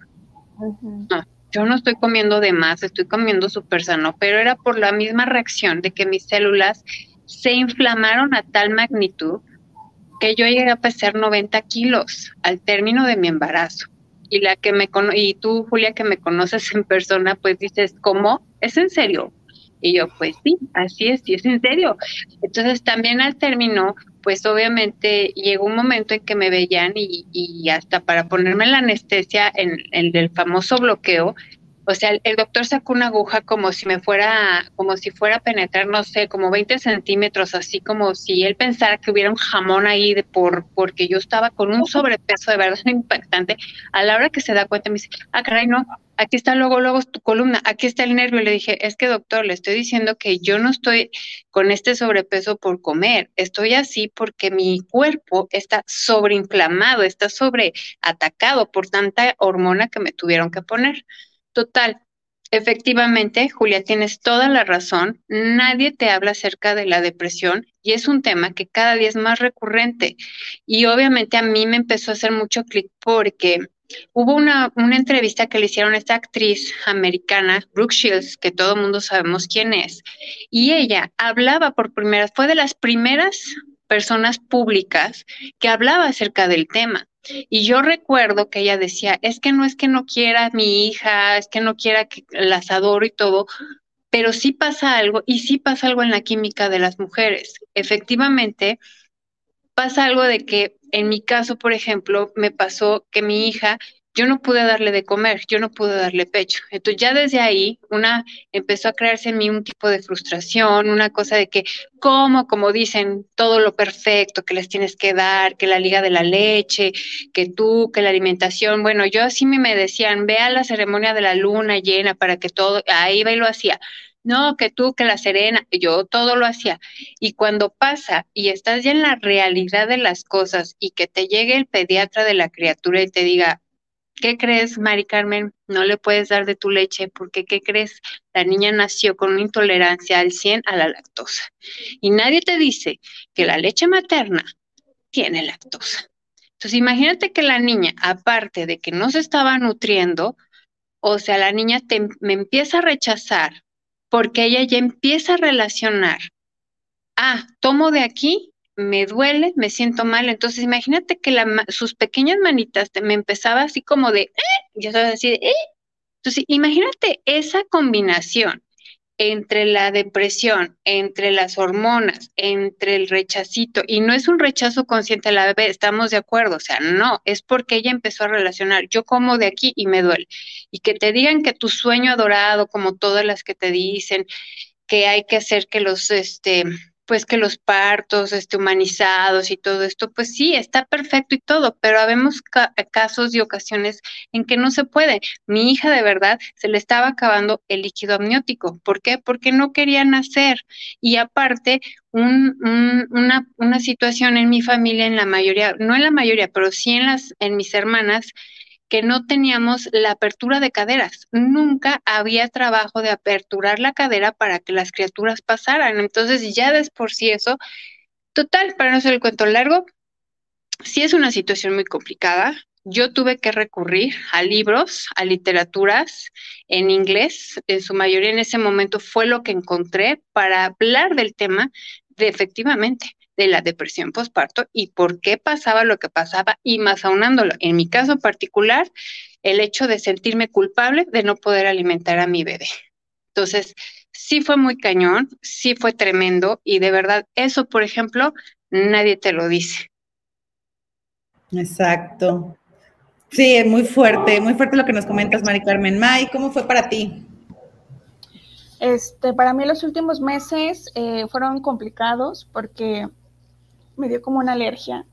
S3: no, yo no estoy comiendo de más, estoy comiendo súper sano, pero era por la misma reacción de que mis células se inflamaron a tal magnitud que yo llegué a pesar 90 kilos al término de mi embarazo. Y la que me y tú, Julia, que me conoces en persona, pues dices, ¿cómo? ¿Es en serio? Y yo, pues sí, así es, sí es en serio. Entonces también al término, pues obviamente llegó un momento en que me veían y, y hasta para ponerme la anestesia en el del famoso bloqueo, o sea, el, doctor sacó una aguja como si me fuera, como si fuera a penetrar, no sé, como 20 centímetros, así como si él pensara que hubiera un jamón ahí de por, porque yo estaba con un sobrepeso de verdad impactante. A la hora que se da cuenta me dice, ah, caray, no, aquí está luego, luego tu columna, aquí está el nervio. Le dije, es que doctor, le estoy diciendo que yo no estoy con este sobrepeso por comer, estoy así porque mi cuerpo está sobreinflamado, está sobreatacado por tanta hormona que me tuvieron que poner. Total, efectivamente, Julia, tienes toda la razón. Nadie te habla acerca de la depresión y es un tema que cada día es más recurrente. Y obviamente a mí me empezó a hacer mucho clic porque hubo una, una, entrevista que le hicieron a esta actriz americana, Brooke Shields, que todo el mundo sabemos quién es, y ella hablaba por primera, fue de las primeras personas públicas que hablaba acerca del tema. Y yo recuerdo que ella decía, es que no es que no quiera mi hija, es que no quiera que las adoro y todo, pero sí pasa algo y sí pasa algo en la química de las mujeres. Efectivamente, pasa algo de que en mi caso, por ejemplo, me pasó que mi hija yo no pude darle de comer, yo no pude darle pecho. Entonces ya desde ahí una empezó a crearse en mí un tipo de frustración, una cosa de que como, como dicen, todo lo perfecto que les tienes que dar, que la liga de la leche, que tú, que la alimentación. Bueno, yo así me decían, ve a la ceremonia de la luna llena para que todo, ahí va y lo hacía. No, que tú, que la serena, yo todo lo hacía. Y cuando pasa y estás ya en la realidad de las cosas y que te llegue el pediatra de la criatura y te diga, ¿Qué crees, Mari Carmen? No le puedes dar de tu leche porque, ¿qué crees? La niña nació con una intolerancia al 100 a la lactosa. Y nadie te dice que la leche materna tiene lactosa. Entonces, imagínate que la niña, aparte de que no se estaba nutriendo, o sea, la niña te, me empieza a rechazar porque ella ya empieza a relacionar. Ah, tomo de aquí, me duele, me siento mal. Entonces, imagínate que sus pequeñas manitas me empezaba así como de, ¿eh? yo estaba así de, ¿eh? Entonces, imagínate esa combinación entre la depresión, entre las hormonas, entre el rechacito, y no es un rechazo consciente a la bebé, estamos de acuerdo, o sea, no, es porque ella empezó a relacionar, yo como de aquí y me duele, y que te digan que tu sueño adorado, como todas las que te dicen, que hay que hacer que los, este, pues que los partos este, humanizados y todo esto, pues sí, está perfecto y todo, pero habemos casos y ocasiones en que no se puede. Mi hija de verdad se le estaba acabando el líquido amniótico. ¿Por qué? Porque no quería nacer. Y aparte, una, una situación en mi familia, en la mayoría, no en la mayoría, pero sí en, las, en mis hermanas, que no teníamos la apertura de caderas. Nunca había trabajo de aperturar la cadera para que las criaturas pasaran. Entonces, ya después por sí eso, total, para no hacer el cuento largo, sí es una situación muy complicada. Yo tuve que recurrir a libros, a literaturas en inglés. En su mayoría en ese momento fue lo que encontré para hablar del tema de efectivamente de la depresión postparto y por qué pasaba lo que pasaba y más aunándolo. En mi caso particular, el hecho de sentirme culpable de no poder alimentar a mi bebé. Entonces, sí fue muy cañón, sí fue tremendo y de verdad, eso, por ejemplo, nadie te lo dice.
S2: Exacto. Sí, es muy fuerte, muy fuerte lo que nos comentas, Mari Carmen. May, ¿cómo fue para ti?
S4: Este, para mí los últimos meses eh, fueron complicados porque me dio como una alergia.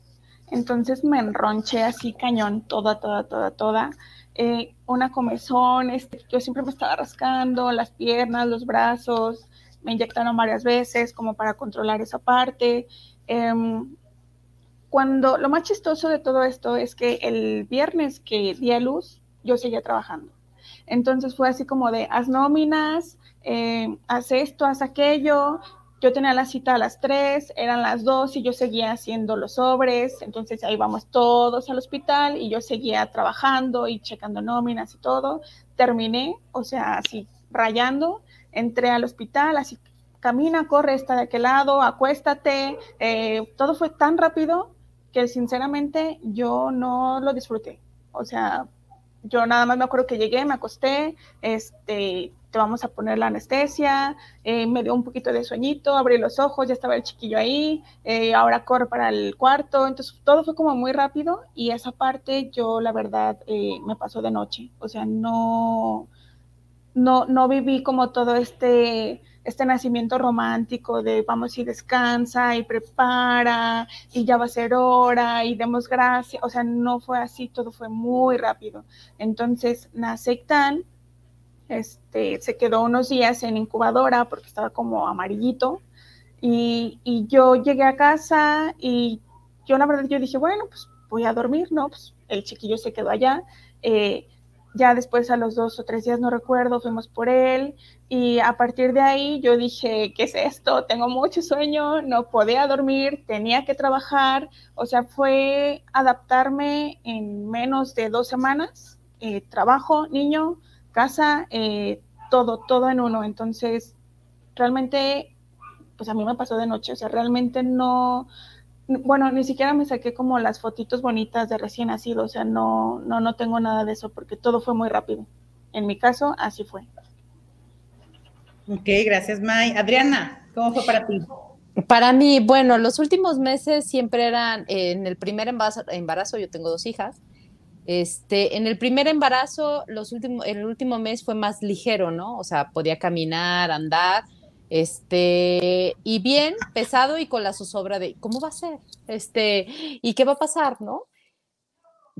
S4: Entonces me enronché así cañón, toda, toda, toda, toda. Eh, una comezón, este, yo siempre me estaba rascando las piernas, los brazos, me inyectaron varias veces como para controlar esa parte. Em, cuando lo más chistoso de todo esto es que el viernes que di a luz, yo seguía trabajando. Entonces fue así como de, haz nóminas, eh, haz esto, haz aquello, yo tenía la cita a las 3, eran las 2 y yo seguía haciendo los sobres, entonces ahí vamos todos al hospital y yo seguía trabajando y checando nóminas y todo. Terminé, o sea, así rayando, entré al hospital, así camina, corre, está de aquel lado, acuéstate, eh, todo fue tan rápido que sinceramente yo no lo disfruté. O sea, yo nada más me acuerdo que llegué, me acosté, este, te vamos a poner la anestesia, eh, me dio un poquito de sueñito, abrí los ojos, ya estaba el chiquillo ahí, eh, ahora corre para el cuarto, entonces todo fue como muy rápido y esa parte yo la verdad eh, me pasó de noche, o sea, no, no, no viví como todo este este nacimiento romántico de vamos y descansa y prepara y ya va a ser hora y demos gracias, o sea, no fue así, todo fue muy rápido. Entonces nace tan, este, se quedó unos días en incubadora porque estaba como amarillito y, yo llegué a casa y yo la verdad yo dije, bueno, pues voy a dormir, ¿no? Pues el chiquillo se quedó allá. Eh, ya después a los dos o tres días, no recuerdo, fuimos por él y a partir de ahí yo dije, ¿qué es esto? Tengo mucho sueño, no podía dormir, tenía que trabajar, o sea, fue adaptarme en menos de dos semanas, eh, trabajo, niño, casa, eh, todo, todo en uno. Entonces, realmente, pues a mí me pasó de noche, o sea, realmente no, bueno, ni siquiera me saqué como las fotitos bonitas de recién nacido, o sea, no, no, no tengo nada de eso porque todo fue muy rápido. En mi caso, así fue.
S2: Ok, gracias, May. Adriana, ¿cómo fue para ti?
S5: Para mí, bueno, los últimos meses siempre eran, en el primer embarazo, yo tengo dos hijas, este, en el primer embarazo, los últimos, el último mes fue más ligero, ¿no? O sea, podía caminar, andar, este, y bien pesado y con la zozobra de cómo va a ser, este, y qué va a pasar, ¿no?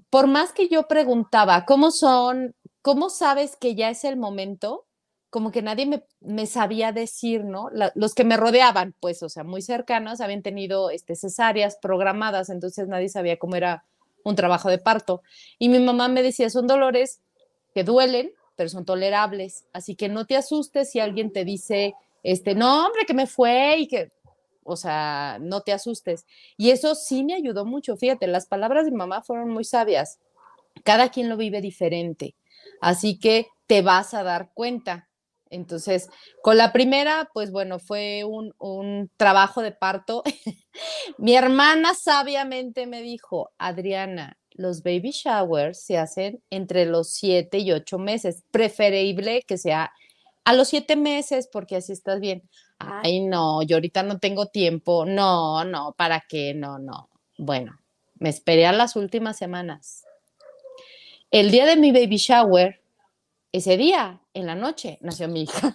S5: Por más que yo preguntaba, ¿cómo son? ¿Cómo sabes que ya es el momento? Como que nadie me, sabía decir, ¿no? los que me rodeaban, pues, o sea, muy cercanos, habían tenido este, cesáreas programadas, entonces nadie sabía cómo era un trabajo de parto. Y mi mamá me decía, son dolores que duelen, pero son tolerables, así que no te asustes si alguien te dice, este, no, hombre, que me fue y que, o sea, no te asustes. Y eso sí me ayudó mucho. Fíjate, las palabras de mamá fueron muy sabias. Cada quien lo vive diferente. Así que te vas a dar cuenta. Entonces, con la primera, pues bueno, fue un, un trabajo de parto. Mi hermana sabiamente me dijo, Adriana, los baby showers se hacen entre los siete y ocho meses. Preferible que sea a los siete meses porque así estás bien. Ay, no, yo ahorita no tengo tiempo. No, no, ¿para qué? No, no. Bueno, me esperé a las últimas semanas. El día de mi baby shower, ese día, en la noche, nació mi hija.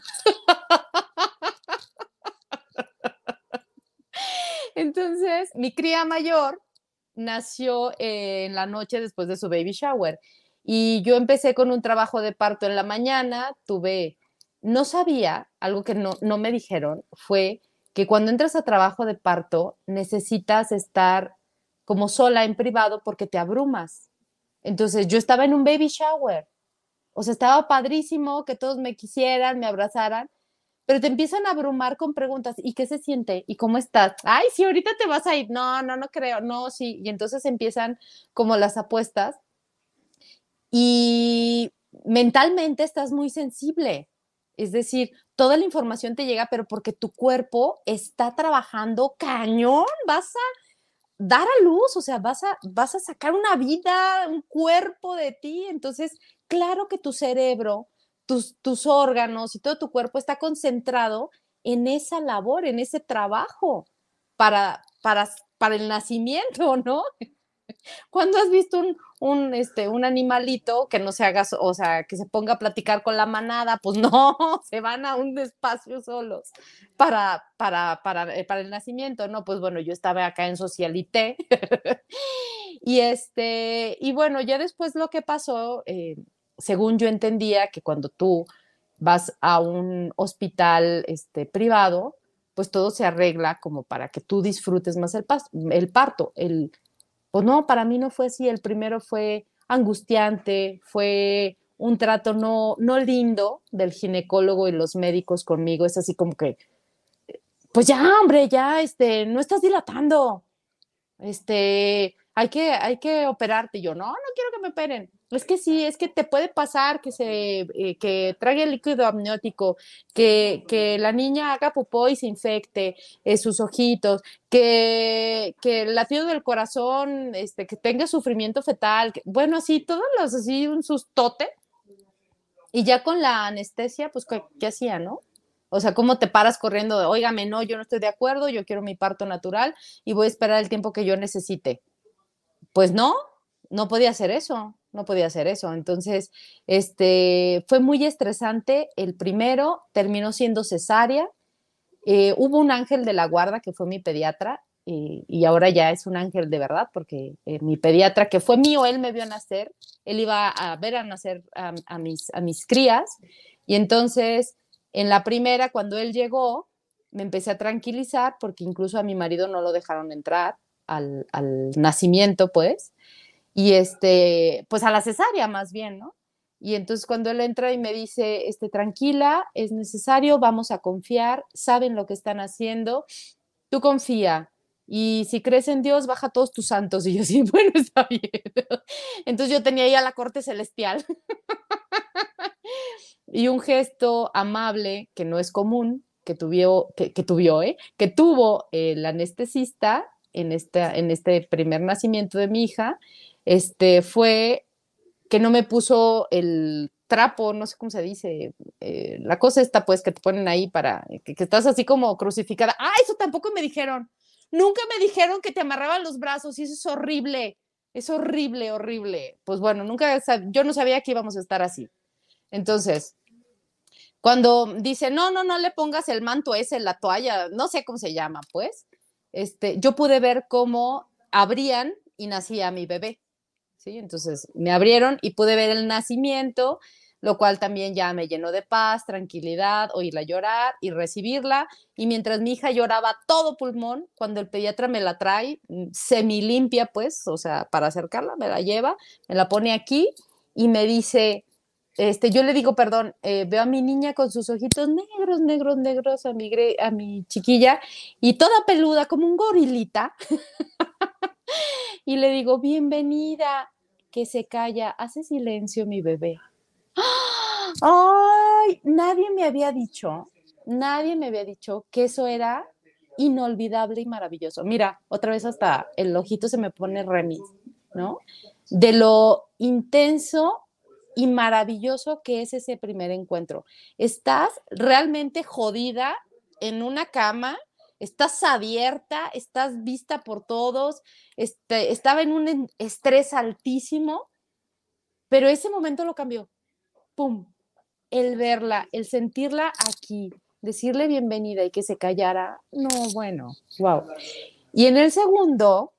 S5: Entonces, mi cría mayor nació en la noche después de su baby shower. Y yo empecé con un trabajo de parto en la mañana, tuve, no sabía, algo que no, no me dijeron, fue que cuando entras a trabajo de parto necesitas estar como sola en privado porque te abrumas. Entonces yo estaba en un baby shower, o sea, estaba padrísimo que todos me quisieran, me abrazaran, pero te empiezan a abrumar con preguntas, ¿y qué se siente? ¿Y cómo estás? Ay, sí, ahorita te vas a ir. No, no, no creo, no, sí. Y entonces empiezan como las apuestas y mentalmente estás muy sensible. Es decir, toda la información te llega, pero porque tu cuerpo está trabajando cañón, vas a dar a luz, o sea, vas a, vas a sacar una vida, un cuerpo de ti. Entonces, claro que tu cerebro tus, órganos y todo tu cuerpo está concentrado en esa labor, en ese trabajo para, para, para el nacimiento, ¿no? ¿Cuándo has visto un, un, este, un animalito que no se haga, o sea, que se ponga a platicar con la manada? Pues no, se van a un espacio solos para, para, para, eh, para el nacimiento, ¿no? Pues bueno, yo estaba acá en Socialité y este, y bueno, ya después lo que pasó, eh, según yo entendía que cuando tú vas a un hospital este, privado, pues todo se arregla como para que tú disfrutes más el, el parto. El, pues no, para mí no fue así. El primero fue angustiante, fue un trato no, no lindo del ginecólogo y los médicos conmigo. Es así como que, pues ya, hombre, ya, este, no estás dilatando. Este, hay que, hay que operarte. yo, no, no quiero que me operen. Es que sí, es que te puede pasar que se eh, que trague el líquido amniótico, que, que, la niña haga popó y se infecte eh, sus ojitos, que, que el latido del corazón, este, que tenga sufrimiento fetal, bueno, así, todos los así, un sustote. Y ya con la anestesia, pues, ¿qué, qué hacía, no? O sea, ¿cómo te paras corriendo de, óigame, no, yo no estoy de acuerdo, yo quiero mi parto natural y voy a esperar el tiempo que yo necesite? Pues no, no podía hacer eso no podía hacer eso. Entonces, este, fue muy estresante. El primero terminó siendo cesárea. Eh, hubo un ángel de la guarda que fue mi pediatra y, ahora ya es un ángel de verdad porque eh, mi pediatra que fue mío, él me vio nacer, él iba a ver a nacer a, mis, a mis crías y entonces en la primera, cuando él llegó, me empecé a tranquilizar porque incluso a mi marido no lo dejaron entrar al, al nacimiento, pues y este, pues a la cesárea más bien, ¿no? Y entonces cuando él entra y me dice, este, tranquila, es necesario, vamos a confiar, saben lo que están haciendo, tú confía. Y si crees en Dios, baja todos tus santos. Y yo sí, bueno, está bien. Entonces yo tenía ahí a la corte celestial. y un gesto amable que no es común, que, tuvió, que, que tuvo, ¿eh? que tuvo el anestesista en, esta, en este primer nacimiento de mi hija, este, fue que no me puso el trapo, no sé cómo se dice, eh, la cosa esta pues que te ponen ahí para, que, estás así como crucificada. Ah, eso tampoco me dijeron. Nunca me dijeron que te amarraban los brazos y eso es horrible. Es horrible, horrible. Pues bueno, nunca, yo no sabía que íbamos a estar así. Entonces, cuando dice, no, no, no le pongas el manto ese, la toalla, no sé cómo se llama, pues, este, yo pude ver cómo abrían y nacía mi bebé. ¿Sí? Entonces me abrieron y pude ver el nacimiento, lo cual también ya me llenó de paz, tranquilidad, oírla llorar y recibirla. Y mientras mi hija lloraba todo pulmón, cuando el pediatra me la trae, mm, semi limpia, pues, o sea, para acercarla, me la lleva, me la pone aquí y me dice, este, yo le digo, perdón, eh, veo a mi niña con sus ojitos negros, negros, negros, a mi, a mi chiquilla, y toda peluda, como un gorilita. y le digo, bienvenida, que se calla, hace silencio mi bebé. ¡Ay! nadie me había dicho, nadie me había dicho que eso era inolvidable y maravilloso. Mira, otra vez hasta el ojito se me pone remis, ¿no? De lo intenso y maravilloso que es ese primer encuentro. Estás realmente jodida en una cama, estás abierta, estás vista por todos, este, estaba en un estrés altísimo, pero ese momento lo cambió. ¡Pum! El verla, el sentirla aquí, decirle bienvenida y que se callara, no, bueno, wow. Y en el segundo,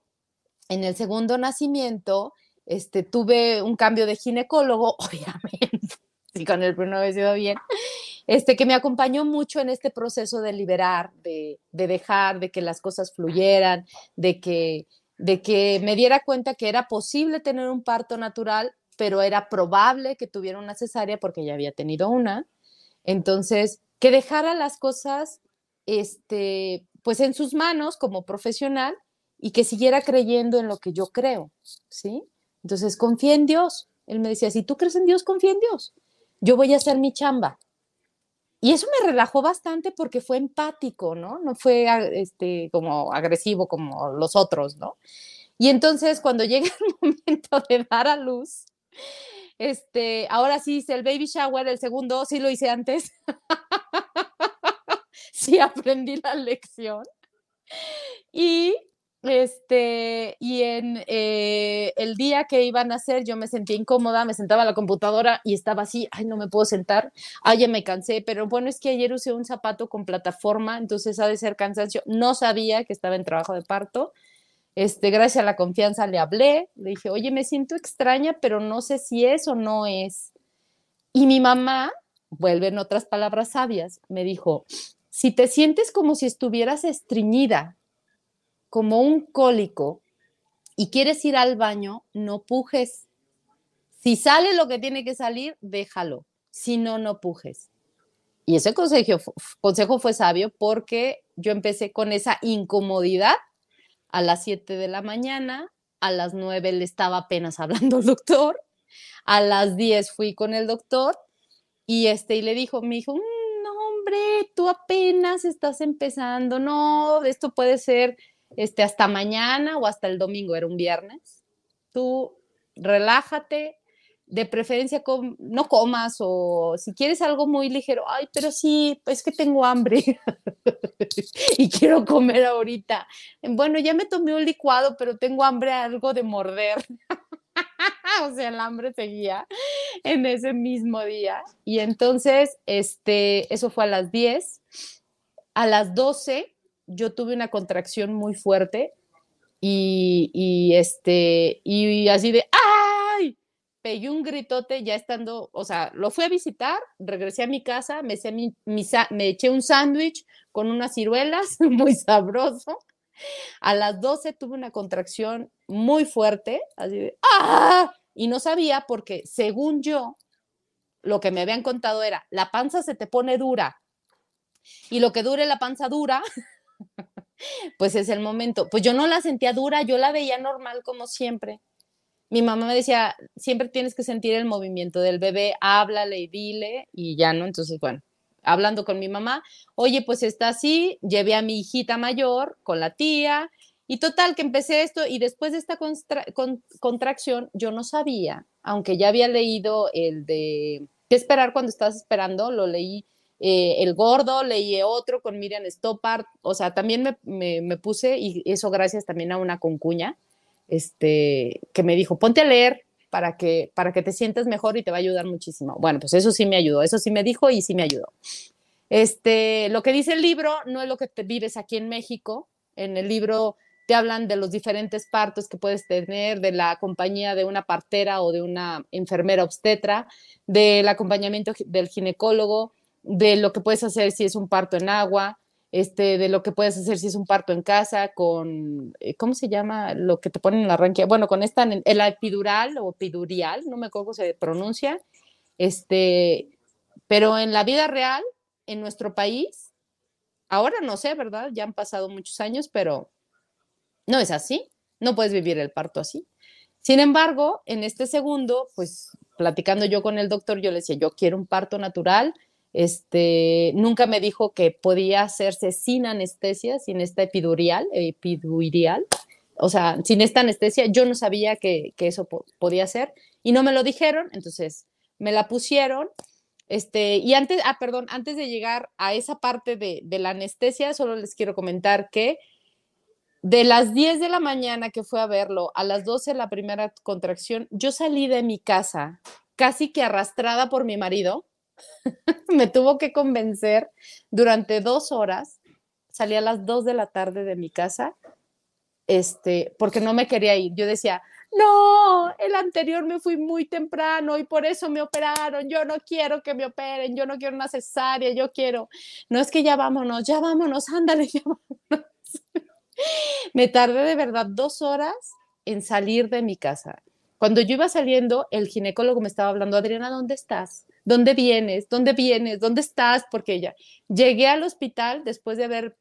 S5: en el segundo nacimiento, este, tuve un cambio de ginecólogo, obviamente, si con el primero había sido bien, este, que me acompañó mucho en este proceso de liberar, de, de dejar, de que las cosas fluyeran, de que, de que me diera cuenta que era posible tener un parto natural, pero era probable que tuviera una cesárea porque ya había tenido una. Entonces, que dejara las cosas este, pues en sus manos como profesional y que siguiera creyendo en lo que yo creo, ¿sí? Entonces, confía en Dios. Él me decía, si tú crees en Dios, confía en Dios. Yo voy a hacer mi chamba. Y eso me relajó bastante porque fue empático, ¿no? No fue este, como agresivo como los otros, ¿no? Y entonces, cuando llega el momento de dar a luz, este, ahora sí hice el baby shower, el segundo sí lo hice antes. sí aprendí la lección. Y este, y en eh, el día que iban a hacer, yo me sentía incómoda, me sentaba a la computadora y estaba así, ay, no me puedo sentar, ay, ya me cansé, pero bueno, es que ayer usé un zapato con plataforma, entonces ha de ser cansancio. No sabía que estaba en trabajo de parto, este, gracias a la confianza le hablé, le dije, oye, me siento extraña, pero no sé si es o no es. Y mi mamá, vuelve en otras palabras sabias, me dijo, si te sientes como si estuvieras estreñida, como un cólico, y quieres ir al baño, no pujes. Si sale lo que tiene que salir, déjalo. Si no, no pujes. Y ese consejo, consejo fue sabio porque yo empecé con esa incomodidad a las 7 de la mañana, a las 9 le estaba apenas hablando el doctor, a las 10 fui con el doctor y este y le dijo, me dijo, mm, no hombre, tú apenas estás empezando, no, esto puede ser este hasta mañana o hasta el domingo, era un viernes. Tú relájate, de preferencia no comas o si quieres algo muy ligero, ay, pero sí, pues que tengo hambre y quiero comer ahorita. Bueno, ya me tomé un licuado, pero tengo hambre algo de morder. o sea, el hambre seguía en ese mismo día. Y entonces, este, eso fue a las 10. A las 12 yo tuve una contracción muy fuerte y, este, y así de, ¡ay! pegué un gritote ya estando, o sea, lo fui a visitar, regresé a mi casa, me, me eché un sándwich con unas ciruelas, muy sabroso. A las 12 tuve una contracción muy fuerte, así de ¡ah! Y no sabía porque, según yo, lo que me habían contado era, la panza se te pone dura. Y lo que dure la panza dura, pues es el momento. Pues yo no la sentía dura, yo la veía normal como siempre mi mamá me decía, siempre tienes que sentir el movimiento del bebé, háblale y dile y ya, ¿no? Entonces, bueno, hablando con mi mamá, oye, pues está así, llevé a mi hijita mayor con la tía y total que empecé esto y después de esta contracción yo no sabía, aunque ya había leído el de qué esperar cuando estás esperando, lo leí eh, El Gordo, leí otro con Miriam Stoppard, o sea, también me, me, me puse y eso gracias también a una concuña este, que me dijo, ponte a leer para que, para que te sientas mejor y te va a ayudar muchísimo. Bueno, pues eso sí me ayudó, eso sí me dijo y sí me ayudó. Este, lo que dice el libro no es lo que te vives aquí en México. En el libro te hablan de los diferentes partos que puedes tener, de la compañía de una partera o de una enfermera obstetra, del acompañamiento del ginecólogo, de lo que puedes hacer si es un parto en agua, este, de lo que puedes hacer si es un parto en casa, con, eh, ¿cómo se llama? Lo que te ponen en la ranquia, bueno, con esta, el epidural o epidurial, no me acuerdo cómo se pronuncia, este, pero en la vida real, en nuestro país, ahora no sé, ¿verdad? Ya han pasado muchos años, pero no es así, no puedes vivir el parto así. Sin embargo, en este segundo, pues platicando yo con el doctor, yo le decía, yo quiero un parto natural, Este, nunca me dijo que podía hacerse sin anestesia, sin esta epidural, epidural, o sea, sin esta anestesia. Yo no sabía que, eso podía ser y no me lo dijeron, entonces me la pusieron. Este, y antes, ah, perdón, antes de llegar a esa parte de, de la anestesia, solo les quiero comentar que de las 10 de la mañana que fue a verlo a las 12 la primera contracción, yo salí de mi casa casi que arrastrada por mi marido. Me tuvo que convencer durante dos horas. Salí a las 2 de la tarde de mi casa, este, porque no me quería ir. Yo decía, no, el anterior me fui muy temprano y por eso me operaron. Yo no quiero que me operen, yo no quiero una cesárea, yo quiero. No es que ya vámonos, ya vámonos, ándale, ya vámonos. Me tardé de verdad dos horas en salir de mi casa. Cuando yo iba saliendo, el ginecólogo me estaba hablando, Adriana, ¿dónde estás? ¿Dónde vienes? ¿Dónde vienes? ¿Dónde estás? Porque ella, llegué al hospital después de haber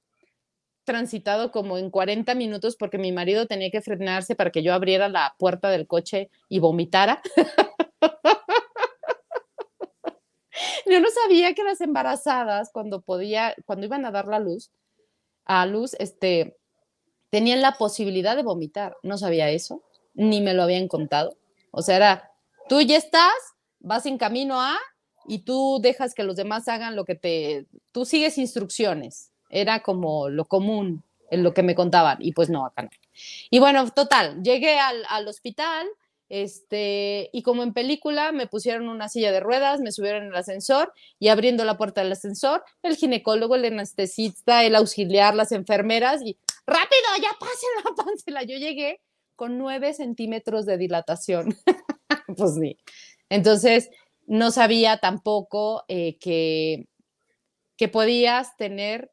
S5: transitado como en 40 minutos porque mi marido tenía que frenarse para que yo abriera la puerta del coche y vomitara. yo no sabía que las embarazadas cuando podía, cuando iban a dar la luz, a luz, este, tenían la posibilidad de vomitar. No sabía eso, ni me lo habían contado. O sea, era, tú ya estás, vas en camino a, y tú dejas que los demás hagan lo que te, tú sigues instrucciones. Era como lo común en lo que me contaban, y pues no, acá no. Y bueno, total, llegué al, al hospital, este, y como en película, me pusieron una silla de ruedas, me subieron el ascensor y abriendo la puerta del ascensor, el ginecólogo, el anestesista, el auxiliar, las enfermeras y rápido, ya pásenla, pásenla. Yo llegué con nueve centímetros de dilatación. pues sí. Entonces, no sabía tampoco eh, que, que podías tener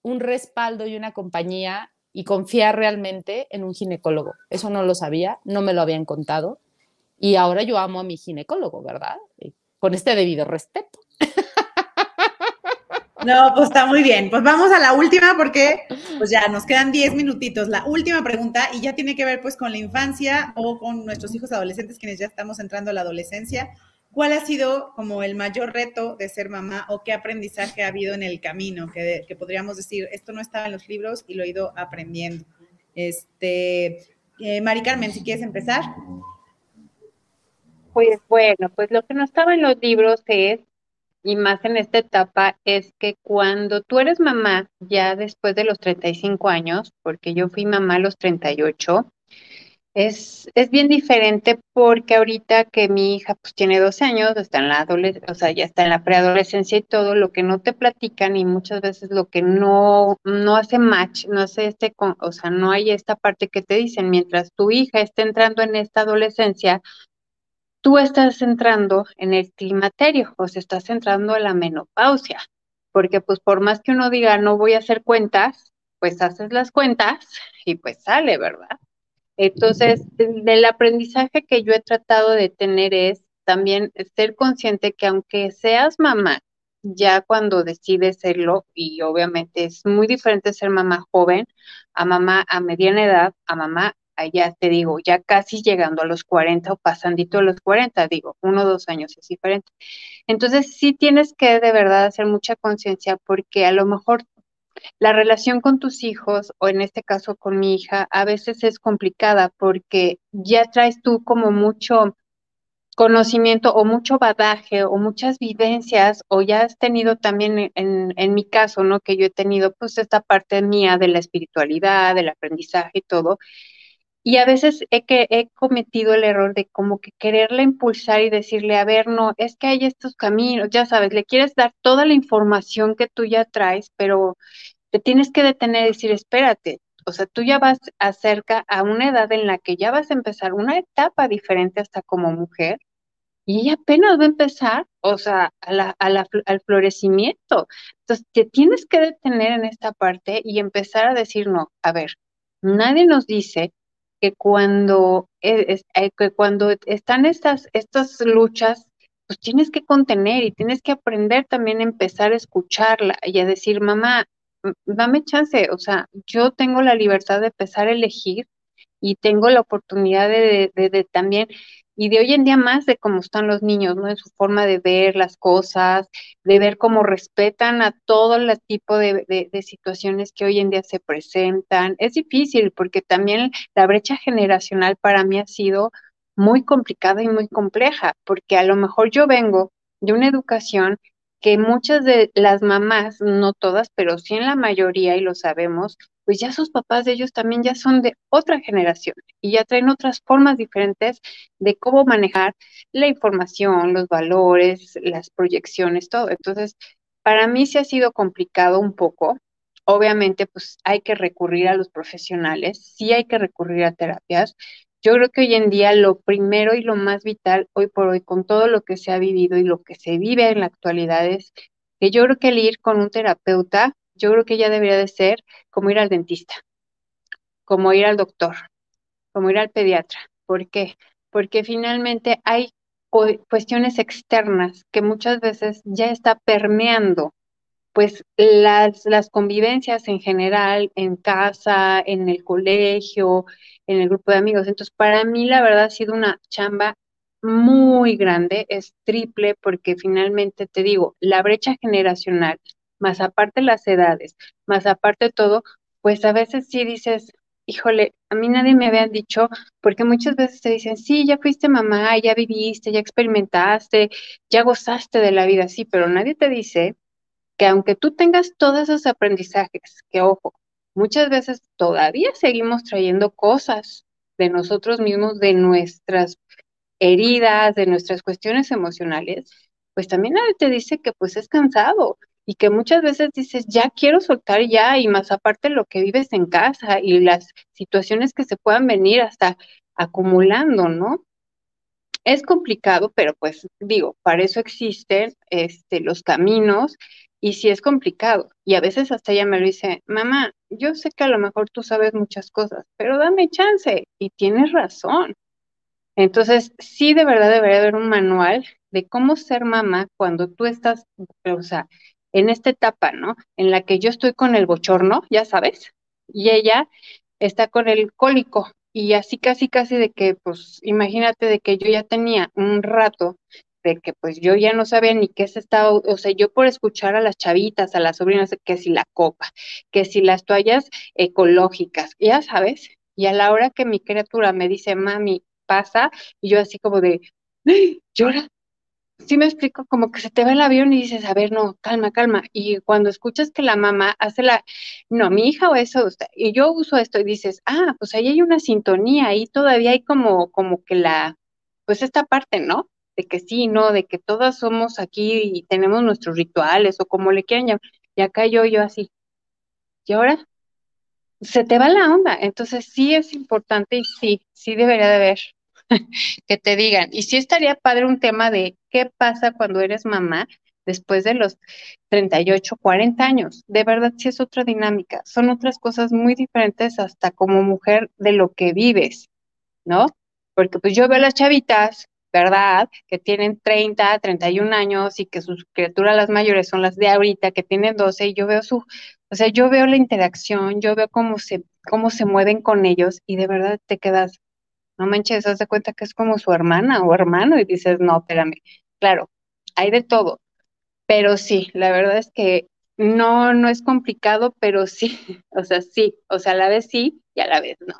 S5: un respaldo y una compañía y confiar realmente en un ginecólogo. Eso no lo sabía, no me lo habían contado. Y ahora yo amo a mi ginecólogo, ¿verdad? Con este debido respeto.
S2: No, pues está muy bien. Pues vamos a la última porque pues ya nos quedan 10 minutitos. La última pregunta y ya tiene que ver pues con la infancia o con nuestros hijos adolescentes quienes ya estamos entrando a la adolescencia. ¿Cuál ha sido como el mayor reto de ser mamá o qué aprendizaje ha habido en el camino? Que, podríamos decir, esto no estaba en los libros y lo he ido aprendiendo. Este, eh, Mari Carmen, si quieres empezar.
S3: Pues bueno, pues lo que no estaba en los libros es, y más en esta etapa, es que cuando tú eres mamá, ya después de los 35 años, porque yo fui mamá a los 38, es, es bien diferente porque ahorita que mi hija pues tiene 12 años, está en la adolescencia, o sea, ya está en la preadolescencia y todo, lo que no te platican y muchas veces lo que no, no hace match, no hace este, o sea, no hay esta parte que te dicen, mientras tu hija esté entrando en esta adolescencia, tú estás entrando en el climaterio, o sea, estás entrando en la menopausia, porque pues por más que uno diga no voy a hacer cuentas, pues haces las cuentas y pues sale, ¿verdad? Entonces, del aprendizaje que yo he tratado de tener es también ser consciente que aunque seas mamá, ya cuando decides serlo, y obviamente es muy diferente ser mamá joven a mamá a mediana edad, a mamá allá te digo, ya casi llegando a los 40 o pasandito a los 40, digo, uno o dos años es diferente. Entonces sí tienes que de verdad hacer mucha conciencia porque a lo mejor la relación con tus hijos, o en este caso con mi hija, a veces es complicada porque ya traes tú como mucho conocimiento o mucho badaje o muchas vivencias o ya has tenido también en, en, mi caso, ¿no? Que yo he tenido pues esta parte mía de la espiritualidad, del aprendizaje y todo. Y a veces he, que, he cometido el error de como que quererle impulsar y decirle, a ver, no, es que hay estos caminos, ya sabes, le quieres dar toda la información que tú ya traes, pero te tienes que detener y decir, espérate, o sea, tú ya vas acerca a una edad en la que ya vas a empezar una etapa diferente hasta como mujer y ella apenas va a empezar, o sea, a la, al florecimiento. Entonces, te tienes que detener en esta parte y empezar a decir, no, a ver, nadie nos dice que cuando, eh, que cuando están estas, estas luchas, pues tienes que contener y tienes que aprender también a empezar a escucharla y a decir, mamá, dame chance, o sea, yo tengo la libertad de empezar a elegir y tengo la oportunidad de, de, también y de hoy en día más de cómo están los niños, ¿no? En su forma de ver las cosas, de ver cómo respetan a todo el tipo de, de, situaciones que hoy en día se presentan. Es difícil porque también la brecha generacional para mí ha sido muy complicada y muy compleja, porque a lo mejor yo vengo de una educación que muchas de las mamás, no todas, pero sí en la mayoría, y lo sabemos, pues ya sus papás de ellos también ya son de otra generación y ya traen otras formas diferentes de cómo manejar la información, los valores, las proyecciones, todo. Entonces, para mí sí ha sido complicado un poco. Obviamente, pues hay que recurrir a los profesionales, sí hay que recurrir a terapias. Yo creo que hoy en día lo primero y lo más vital hoy por hoy con todo lo que se ha vivido y lo que se vive en la actualidad es que yo creo que el ir con un terapeuta yo creo que ya debería de ser como ir al dentista, como ir al doctor, como ir al pediatra. ¿Por qué? Porque finalmente hay cuestiones externas que muchas veces ya está permeando pues las, las convivencias en general, en casa, en el colegio, en el grupo de amigos. Entonces, para mí la verdad ha sido una chamba muy grande, es triple, porque finalmente te digo, la brecha generacional más aparte las edades, más aparte todo, pues a veces sí dices, híjole, a mí nadie me había dicho, porque muchas veces te dicen, sí, ya fuiste mamá, ya viviste, ya experimentaste, ya gozaste de la vida, sí, pero nadie te dice que aunque tú tengas todos esos aprendizajes, que ojo, muchas veces todavía seguimos trayendo cosas de nosotros mismos, de nuestras heridas, de nuestras cuestiones emocionales, pues también nadie te dice que pues es cansado y que muchas veces dices, ya quiero soltar ya, y más aparte lo que vives en casa y las situaciones que se puedan venir hasta acumulando, ¿no? Es complicado, pero pues digo, para eso existen este, los caminos y sí es complicado. Y a veces hasta ella me lo dice, mamá, yo sé que a lo mejor tú sabes muchas cosas, pero dame chance y tienes razón. Entonces, sí de verdad debería haber un manual de cómo ser mamá cuando tú estás, o sea, en esta etapa, ¿no? En la que yo estoy con el bochorno, ya sabes, y ella está con el cólico. Y así casi, casi de que, pues, imagínate de que yo ya tenía un rato de que pues yo ya no sabía ni qué se estaba, o sea, yo por escuchar a las chavitas, a las sobrinas, que si la copa, que si las toallas ecológicas, ya sabes, y a la hora que mi criatura me dice, mami, pasa, y yo así como de, llora, sí me explico, como que se te va el avión y dices, a ver, no, calma, calma. Y cuando escuchas que la mamá hace la, no, mi hija o eso, y yo uso esto y dices, ah, pues ahí hay una sintonía, ahí todavía hay como, como que la, pues esta parte, ¿no? Que sí, ¿no? De que todas somos aquí y tenemos nuestros rituales o como le quieran llamar. Y acá yo, yo así. Y ahora se te va la onda. Entonces sí es importante y sí, sí debería de haber que te digan. Y sí estaría padre un tema de qué pasa cuando eres mamá después de los 38, 40 años. De verdad, sí es otra dinámica. Son otras cosas muy diferentes hasta como mujer de lo que vives, ¿no? Porque pues yo veo a las chavitas, ¿verdad? Que tienen 30, 31 años y que sus criaturas las mayores son las de ahorita, que tienen 12, y yo veo su, o sea, yo veo la interacción, yo veo cómo se, cómo se mueven con ellos y de verdad te quedas, no manches, haz de cuenta que es como su hermana o hermano y dices, no, espérame, claro, hay de todo, pero sí, la verdad es que no, no es complicado, pero sí, o sea, sí, o sea, a la vez sí y a la vez no,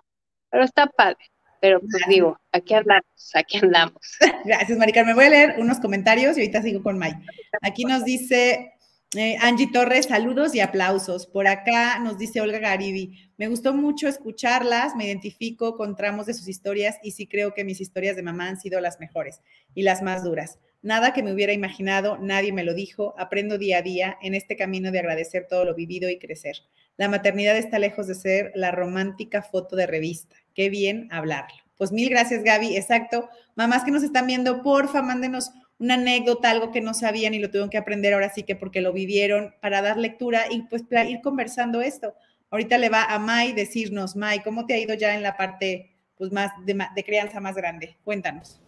S3: pero está padre. Pero pues digo, aquí andamos, aquí andamos.
S2: Gracias, Maricar. Me voy a leer unos comentarios y ahorita sigo con May. Aquí nos dice eh, Angie Torres, saludos y aplausos. Por acá nos dice Olga Garibi, me gustó mucho escucharlas, me identifico con tramos de sus historias y sí creo que mis historias de mamá han sido las mejores y las más duras. Nada que me hubiera imaginado, nadie me lo dijo, aprendo día a día en este camino de agradecer todo lo vivido y crecer. La maternidad está lejos de ser la romántica foto de revista. Qué bien hablarlo. Pues mil gracias, Gaby. Exacto. Mamás que nos están viendo, porfa, mándenos una anécdota, algo que no sabían y lo tuvieron que aprender ahora sí que porque lo vivieron para dar lectura y pues para ir conversando esto. Ahorita le va a Mai decirnos, Mai, ¿cómo te ha ido ya en la parte pues más de, crianza más grande? Cuéntanos.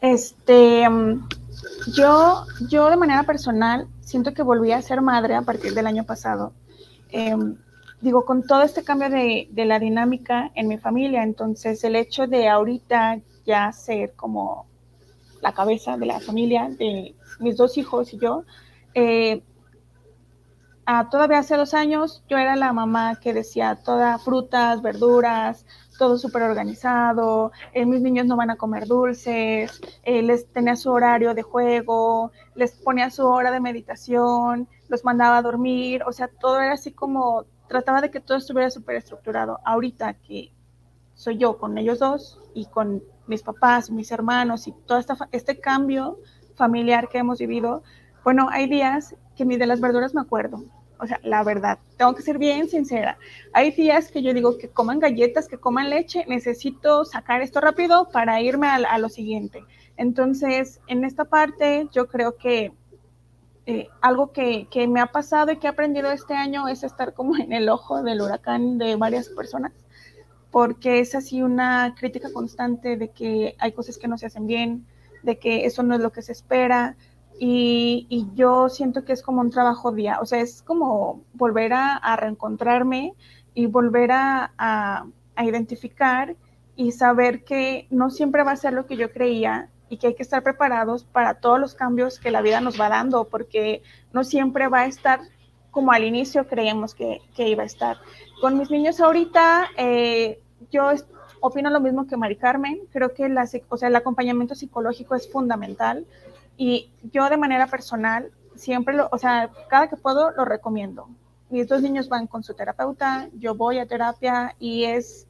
S4: Este, mm, yo, yo de manera personal siento que volví a ser madre a partir del año pasado. Em, digo, con todo este cambio de, de, la dinámica en mi familia, entonces el hecho de ahorita ya ser como la cabeza de la familia, de mis dos hijos y yo. Eh, todavía hace dos años yo era la mamá que decía todas frutas, verduras, todo súper organizado, eh, mis niños no van a comer dulces, eh, les tenía su horario de juego, les ponía su hora de meditación, los mandaba a dormir, o sea, todo era así como, trataba de que todo estuviera súper estructurado. Ahorita que soy yo con ellos dos y con mis papás, mis hermanos y todo este cambio familiar que hemos vivido, bueno, hay días que ni de las verduras me acuerdo. O sea, la verdad, tengo que ser bien sincera. Hay días que yo digo que coman galletas, que coman leche, necesito sacar esto rápido para irme a, lo siguiente. Entonces, en esta parte, yo creo que eh, algo que, que, me ha pasado y que he aprendido este año es estar como en el ojo del huracán de varias personas, porque es así una crítica constante de que hay cosas que no se hacen bien, de que eso no es lo que se espera, y, yo siento que es como un trabajo día, o sea, es como volver a, reencontrarme y volver a, identificar y saber que no siempre va a ser lo que yo creía y que hay que estar preparados para todos los cambios que la vida nos va dando, porque no siempre va a estar como al inicio creíamos que, iba a estar. Con mis niños ahorita, eh, yo opino lo mismo que Mari Carmen, creo que la, o sea, el acompañamiento psicológico es fundamental y yo de manera personal, siempre, lo, o sea, cada que puedo lo recomiendo. Mis dos niños van con su terapeuta, yo voy a terapia y es,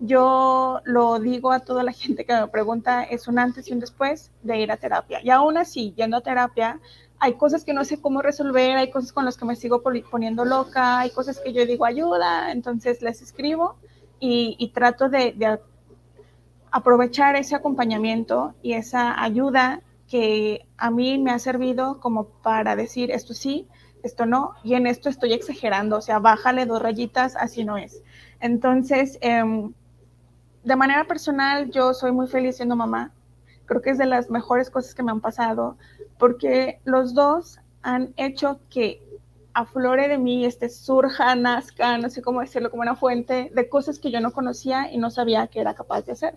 S4: yo lo digo a toda la gente que me pregunta, es un antes y un después de ir a terapia. Y aún así, yendo a terapia, hay cosas que no sé cómo resolver, hay cosas con las que me sigo poniendo loca, hay cosas que yo digo ayuda, entonces les escribo y, trato de, de aprovechar ese acompañamiento y esa ayuda que a mí me ha servido como para decir esto sí, esto no, y en esto estoy exagerando, o sea, bájale dos rayitas, así no es. Entonces, em, de manera personal, yo soy muy feliz siendo mamá. Creo que es de las mejores cosas que me han pasado, porque los dos han hecho que aflore de mí, este surja, nazca, no sé cómo decirlo, como una fuente de cosas que yo no conocía y no sabía que era capaz de hacer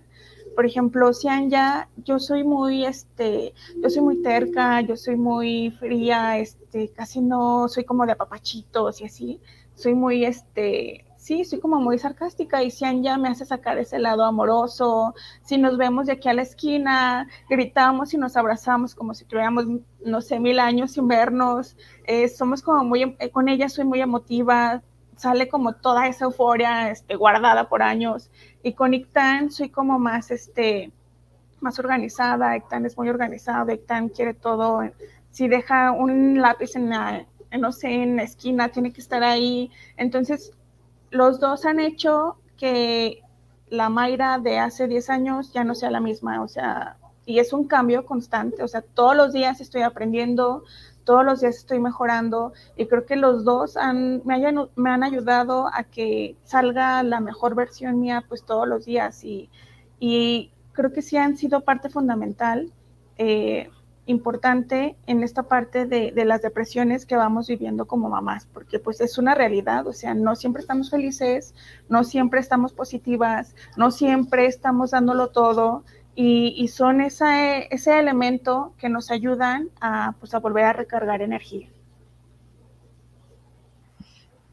S4: por ejemplo, ya yo soy muy, este, yo soy muy terca, yo soy muy fría, este, casi no soy como de apapachitos y así, soy muy, este, sí, soy como muy sarcástica y Sian ya me hace sacar ese lado amoroso, si nos vemos de aquí a la esquina, gritamos y nos abrazamos como si tuviéramos, no sé, mil años sin vernos, eh, somos como muy, eh, con ella soy muy emotiva, sale como toda esa euforia este, guardada por años. Y con Ictan soy como más, este, más organizada, Ictan es muy organizado, Ictan quiere todo. Si deja un lápiz en la, no sé, en la esquina, tiene que estar ahí. Entonces, los dos han hecho que la Mayra de hace 10 años ya no sea la misma, o sea, y es un cambio constante, o sea, todos los días estoy aprendiendo, todos los días estoy mejorando y creo que los dos han, me, hayan, me han ayudado a que salga la mejor versión mía pues todos los días y, y creo que sí han sido parte fundamental, eh, importante en esta parte de, de, las depresiones que vamos viviendo como mamás, porque pues es una realidad, o sea, no siempre estamos felices, no siempre estamos positivas, no siempre estamos dándolo todo y, son ese elemento que nos ayudan a, pues, a volver a recargar energía.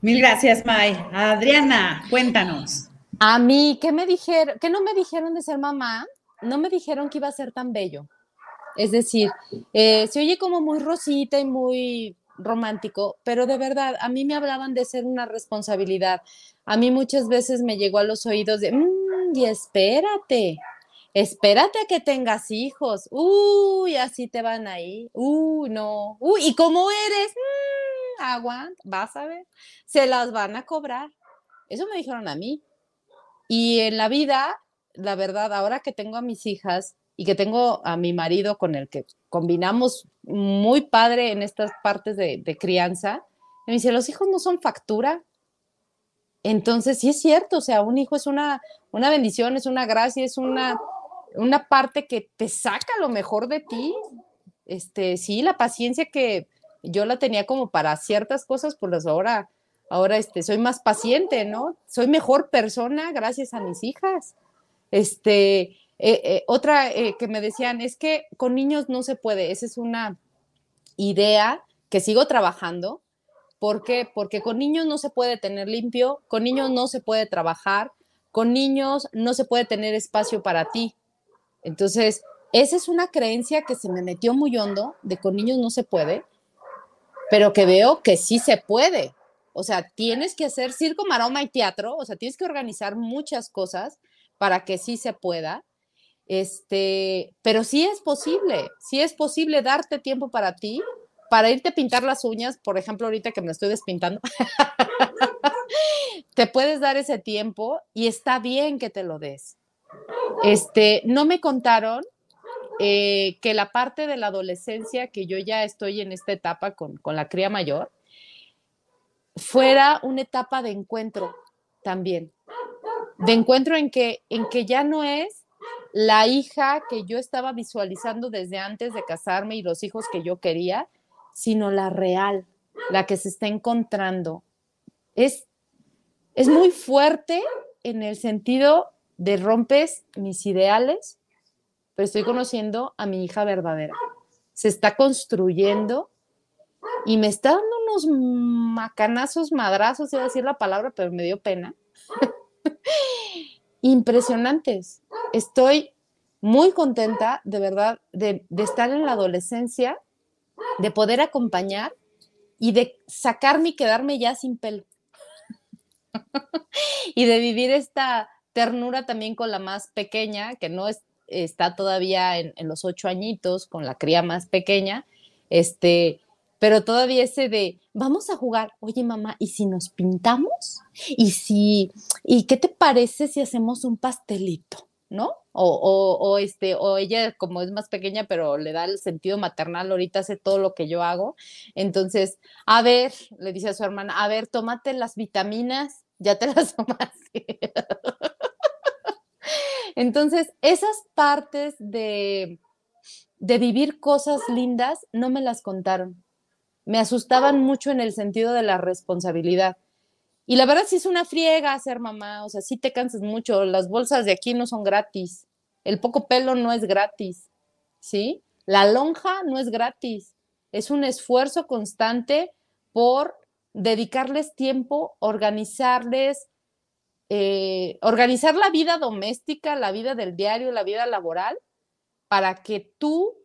S2: Mil gracias, May. Adriana, cuéntanos.
S5: A mí, ¿qué me dijeron? ¿Qué no me dijeron de ser mamá? No me dijeron que iba a ser tan bello. Es decir, eh, se oye como muy rosita y muy romántico, pero de verdad, a mí me hablaban de ser una responsabilidad. A mí muchas veces me llegó a los oídos de, mm, y espérate, espérate a que tengas hijos, uy, así te van ahí, uy, no, uy, ¿y cómo eres? Mm, aguanta, vas a ver, se las van a cobrar. Eso me dijeron a mí. Y en la vida, la verdad, ahora que tengo a mis hijas y que tengo a mi marido con el que combinamos muy padre en estas partes de, crianza, me dice, los hijos no son factura. Entonces, sí es cierto, o sea, un hijo es una, una bendición, es una gracia, es una, una parte que te saca lo mejor de ti. Este, sí, la paciencia que yo la tenía como para ciertas cosas, pues ahora, ahora este, soy más paciente, ¿no? Soy mejor persona gracias a mis hijas. Este, Eh, eh, otra eh, que me decían es que con niños no se puede, esa es una idea que sigo trabajando. ¿Por qué? Porque con niños no se puede tener limpio, con niños no se puede trabajar, con niños no se puede tener espacio para ti. Entonces, esa es una creencia que se me metió muy hondo, de con niños no se puede, pero que veo que sí se puede. O sea, tienes que hacer circo, maroma y teatro, o sea, tienes que organizar muchas cosas para que sí se pueda. Este, pero sí es posible, sí es posible darte tiempo para ti, para irte a pintar las uñas, por ejemplo, ahorita que me estoy despintando. te puedes dar ese tiempo y está bien que te lo des. Este, no me contaron eh, que la parte de la adolescencia, que yo ya estoy en esta etapa con, con la cría mayor, fuera una etapa de encuentro también. De encuentro en que, en que ya no es la hija que yo estaba visualizando desde antes de casarme y los hijos que yo quería, sino la real, la que se está encontrando. Es, es muy fuerte en el sentido de rompes mis ideales, pero estoy conociendo a mi hija verdadera. Se está construyendo y me está dando unos macanazos, madrazos, iba a decir la palabra, pero me dio pena. Impresionantes. Estoy muy contenta, de verdad, de, estar en la adolescencia, de poder acompañar y de sacarme y quedarme ya sin pelo. y de vivir esta ternura también con la más pequeña, que no es, está todavía en, en, los ocho añitos, con la cría más pequeña, este, pero todavía ese de, vamos a jugar, oye mamá, ¿y si nos pintamos? ¿Y si, y qué te parece si hacemos un pastelito? ¿No? O, o, este, o ella como es más pequeña, pero le da el sentido maternal, ahorita hace todo lo que yo hago. Entonces, a ver, le dice a su hermana, a ver, tómate las vitaminas, ya te las tomaste. Entonces, esas partes de, de vivir cosas lindas no me las contaron me asustaban mucho en el sentido de la responsabilidad. Y la verdad sí es una friega ser mamá, o sea, sí te cansas mucho, las bolsas de aquí no son gratis, el poco pelo no es gratis, ¿sí? La lonja no es gratis, es un esfuerzo constante por dedicarles tiempo, organizarles, eh, organizar la vida doméstica, la vida del diario, la vida laboral, para que tú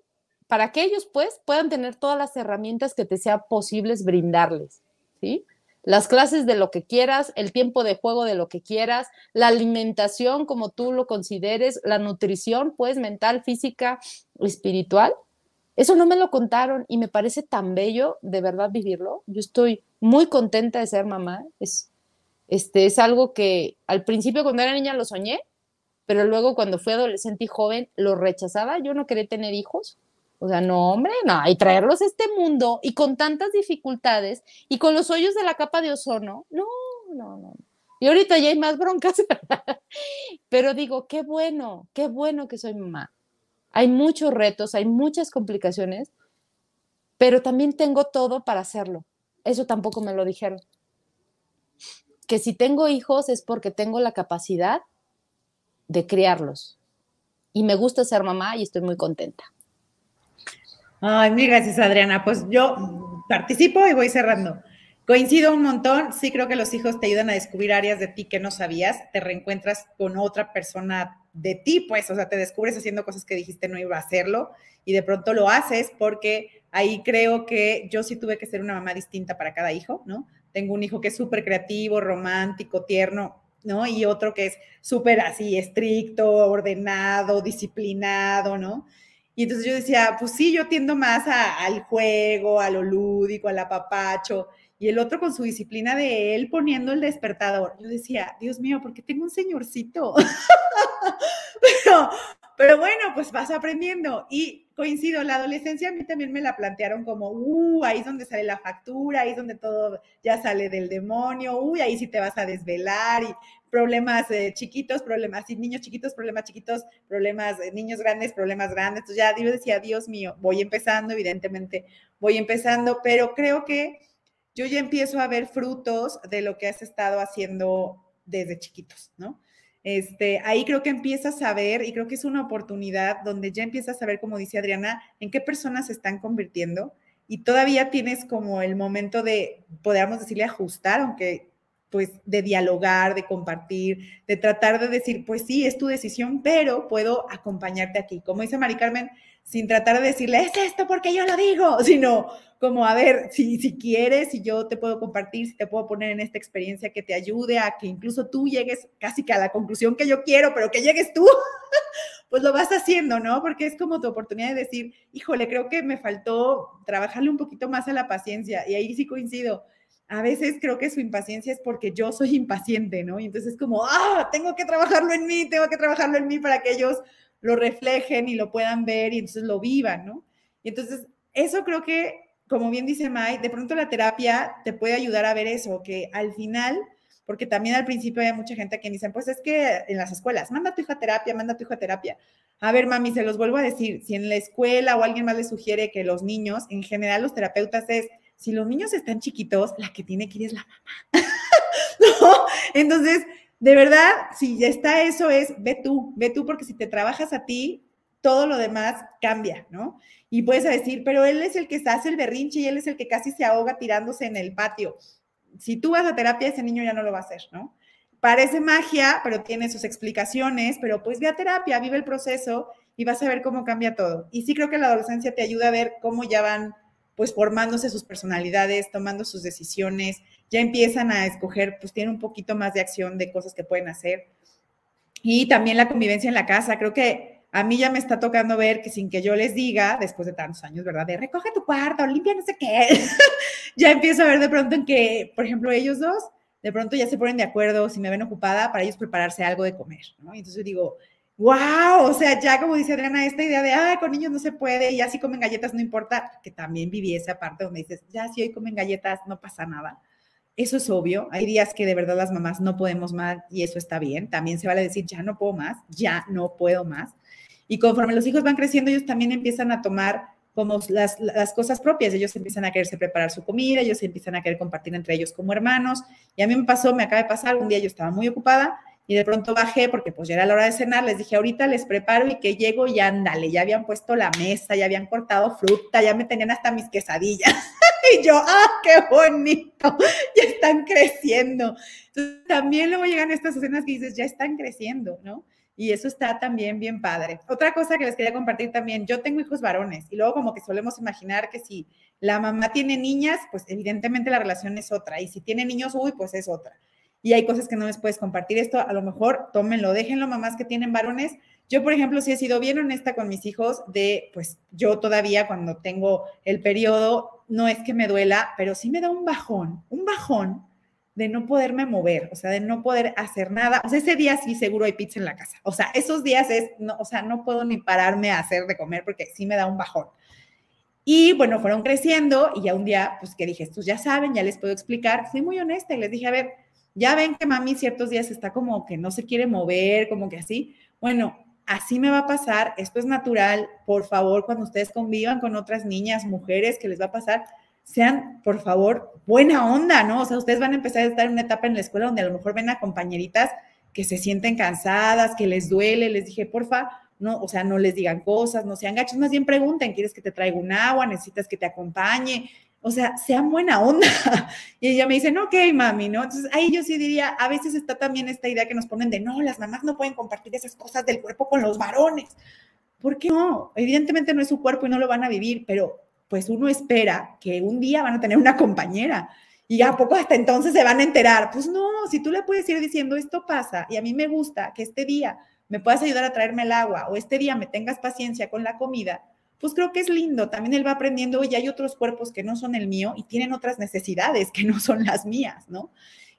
S5: para que ellos pues puedan tener todas las herramientas que te sea posibles brindarles, ¿sí? Las clases de lo que quieras, el tiempo de juego de lo que quieras, la alimentación como tú lo consideres, la nutrición pues mental, física, espiritual. Eso no me lo contaron y me parece tan bello de verdad vivirlo. Yo estoy muy contenta de ser mamá. Es, este, es algo que al principio cuando era niña lo soñé, pero luego cuando fui adolescente y joven lo rechazaba. Yo no quería tener hijos o sea, no, hombre, no, y traerlos a este mundo y con tantas dificultades y con los hoyos de la capa de ozono, no, no, no. Y ahorita ya hay más broncas, pero digo, qué bueno, qué bueno que soy mamá. Hay muchos retos, hay muchas complicaciones, pero también tengo todo para hacerlo. Eso tampoco me lo dijeron. Que si tengo hijos es porque tengo la capacidad de criarlos. Y me gusta ser mamá y estoy muy contenta.
S2: Ay, mil gracias, Adriana. Pues yo participo y voy cerrando. Coincido un montón. Sí, creo que los hijos te ayudan a descubrir áreas de ti que no sabías. Te reencuentras con otra persona de ti, pues, o sea, te descubres haciendo cosas que dijiste no iba a hacerlo y de pronto lo haces porque ahí creo que yo sí tuve que ser una mamá distinta para cada hijo, ¿no? Tengo un hijo que es súper creativo, romántico, tierno, ¿no? Y otro que es súper así, estricto, ordenado, disciplinado, ¿no? Y entonces yo decía, pues sí, yo tiendo más al juego, a lo lúdico, al apapacho. Y el otro con su disciplina de él poniendo el despertador. Yo decía, Dios mío, ¿por qué tengo un señorcito? pero, pero bueno, pues vas aprendiendo. Y coincido, la adolescencia a mí también me la plantearon como, uh, ahí es donde sale la factura, ahí es donde todo ya sale del demonio, uy, ahí sí te vas a desvelar y problemas eh, chiquitos, problemas, y niños chiquitos, problemas chiquitos, problemas, eh, niños grandes, problemas grandes. Entonces ya yo decía, Dios mío, voy empezando, evidentemente voy empezando, pero creo que yo ya empiezo a ver frutos de lo que has estado haciendo desde chiquitos, ¿no? este, ahí creo que empiezas a ver, y creo que es una oportunidad donde ya empiezas a ver, como dice Adriana, en qué personas se están convirtiendo y todavía tienes como el momento de, podríamos decirle, ajustar, aunque pues de dialogar, de compartir, de tratar de decir, pues sí, es tu decisión, pero puedo acompañarte aquí. Como dice Mari Carmen, sin tratar de decirle, es esto porque yo lo digo, sino como, a ver, si, si quieres, si yo te puedo compartir, si te puedo poner en esta experiencia que te ayude a que incluso tú llegues casi que a la conclusión que yo quiero, pero que llegues tú, pues lo vas haciendo, ¿no? Porque es como tu oportunidad de decir, híjole, creo que me faltó trabajarle un poquito más a la paciencia. Y ahí sí coincido. A veces creo que su impaciencia es porque yo soy impaciente, ¿no? Y entonces es como, ah, tengo que trabajarlo en mí, tengo que trabajarlo en mí para que ellos lo reflejen y lo puedan ver y entonces lo vivan, ¿no? Y entonces, eso creo que, como bien dice Mai, de pronto la terapia te puede ayudar a ver eso, que al final, porque también al principio hay mucha gente que dicen, pues es que en las escuelas, manda a tu hija a terapia, manda a tu hija a terapia. A ver, mami, se los vuelvo a decir, si en la escuela o alguien más le sugiere que los niños, en general los terapeutas es, si los niños están chiquitos, la que tiene que ir es la mamá. ¿No? Entonces, de verdad, si ya está eso, es ve tú, ve tú, porque si te trabajas a ti, todo lo demás cambia, ¿no? Y puedes decir, pero él es el que hace el berrinche y él es el que casi se ahoga tirándose en el patio. Si tú vas a terapia, ese niño ya no lo va a hacer, ¿no? Parece magia, pero tiene sus explicaciones, pero pues ve a terapia, vive el proceso y vas a ver cómo cambia todo. Y sí creo que la adolescencia te ayuda a ver cómo ya van pues formándose sus personalidades, tomando sus decisiones, ya empiezan a escoger, pues tienen un poquito más de acción de cosas que pueden hacer. Y también la convivencia en la casa, creo que a mí ya me está tocando ver que sin que yo les diga, después de tantos años, ¿verdad? De recoge tu cuarto, limpia no sé qué, ya empiezo a ver de pronto en que, por ejemplo, ellos dos, de pronto ya se ponen de acuerdo, si me ven ocupada, para ellos prepararse algo de comer. Entonces digo, wow, o sea, ya como dice Adriana, esta idea de, ah, con niños no se puede, y ya si comen galletas no importa, que también viví esa parte donde dices, ya si hoy comen galletas no pasa nada. Eso es obvio. Hay días que de verdad las mamás no podemos más y eso está bien. También se vale decir, ya no puedo más, ya no puedo más. Y conforme los hijos van creciendo, ellos también empiezan a tomar como las, las, cosas propias. Ellos empiezan a quererse preparar su comida, ellos empiezan a querer compartir entre ellos como hermanos. Y a mí me pasó, me acaba de pasar, un día yo estaba muy ocupada y de pronto bajé porque pues ya era la hora de cenar, les dije, ahorita les preparo y que llego y ándale, ya habían puesto la mesa, ya habían cortado fruta, ya me tenían hasta mis quesadillas. y yo, ¡ah, qué bonito! Ya están creciendo. Entonces, también luego llegan estas escenas que dices, ya están creciendo, ¿no? Y eso está también bien padre. Otra cosa que les quería compartir también, yo tengo hijos varones y luego como que solemos imaginar que si la mamá tiene niñas, pues evidentemente la relación es otra. Y si tiene niños, uy, pues es otra. Y hay cosas que no les puedes compartir. Esto a lo mejor tómenlo, déjenlo, mamás que tienen varones. Yo, por ejemplo, sí he sido bien honesta con mis hijos de, pues yo todavía cuando tengo el periodo, no es que me duela, pero sí me da un bajón, un bajón de no poderme mover, o sea, de no poder hacer nada. O sea, ese día sí seguro hay pizza en la casa. O sea, esos días es, no, o sea, no puedo ni pararme a hacer de comer porque sí me da un bajón. Y bueno, fueron creciendo y ya un día, pues que dije, estos ya saben, ya les puedo explicar. Fui muy honesta y les dije, a ver, ya ven que mami ciertos días está como que no se quiere mover, como que así. Bueno, así me va a pasar, esto es natural, por favor, cuando ustedes convivan con otras niñas, mujeres, que les va a pasar, sean, por favor, buena onda, ¿no? O sea, ustedes van a empezar a estar en una etapa en la escuela donde a lo mejor ven a compañeritas que se sienten cansadas, que les duele, les dije, porfa, no, o sea, no les digan cosas, no sean gachos, más bien pregunten, ¿quieres que te traiga un agua? ¿Necesitas que te acompañe? O sea, sean buena onda. Y ella me dice, no, ok, mami, ¿no? Entonces ahí yo sí diría, a veces está también esta idea que nos ponen de, no, las mamás no pueden compartir esas cosas del cuerpo con los varones. ¿Por qué no? Evidentemente no es su cuerpo y no lo van a vivir, pero pues uno espera que un día van a tener una compañera y a poco hasta entonces se van a enterar. Pues no, si tú le puedes ir diciendo, esto pasa y a mí me gusta que este día me puedas ayudar a traerme el agua o este día me tengas paciencia con la comida, pues creo que es lindo. También él va aprendiendo, oye, hay otros cuerpos que no son el mío y tienen otras necesidades que no son las mías, ¿no?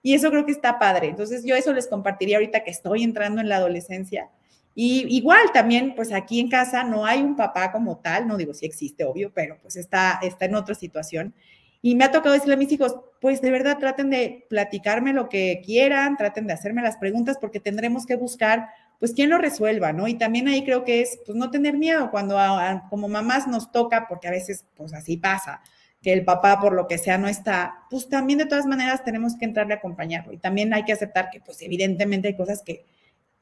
S2: Y eso creo que está padre. Entonces yo eso les compartiría ahorita que estoy entrando en la adolescencia. Y igual también, pues aquí en casa no hay un papá como tal, no digo si existe, obvio, pero pues está, está en otra situación. Y me ha tocado decirle a mis hijos, pues de verdad traten de platicarme lo que quieran, traten de hacerme las preguntas porque tendremos que buscar pues quien lo resuelva, ¿no? Y también ahí creo que es, pues no tener miedo cuando como mamás nos toca, porque a veces, pues así pasa, que el papá por lo que sea no está, pues también de todas maneras tenemos que entrarle a acompañarlo. Y también hay que aceptar que, pues evidentemente hay cosas que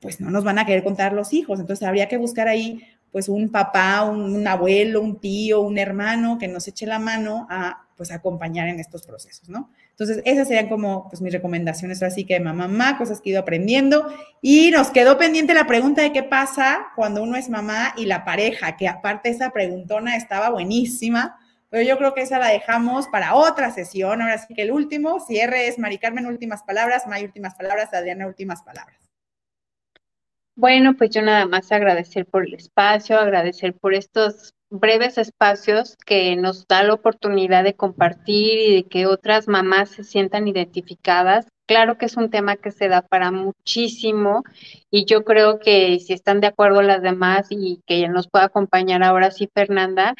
S2: pues no nos van a querer contar los hijos. Entonces habría que buscar ahí pues un papá, un, abuelo, un tío, un hermano que nos eche la mano a pues acompañar en estos procesos, ¿no? Entonces, esas serían como pues mis recomendaciones, así que mamá, mamá, cosas que he ido aprendiendo. Y nos quedó pendiente la pregunta de qué pasa cuando uno es mamá y la pareja, que aparte esa preguntona estaba buenísima, pero yo creo que esa la dejamos para otra sesión. Ahora sí que el último cierre es Mari Carmen, últimas palabras, May, últimas palabras, Adriana, últimas palabras.
S3: Bueno, pues yo nada más agradecer por el espacio, agradecer por estos breves espacios que nos da la oportunidad de compartir y de que otras mamás se sientan identificadas. Claro que es un tema que se da para muchísimo y yo creo que si están de acuerdo las demás y que nos pueda acompañar ahora sí Fernanda,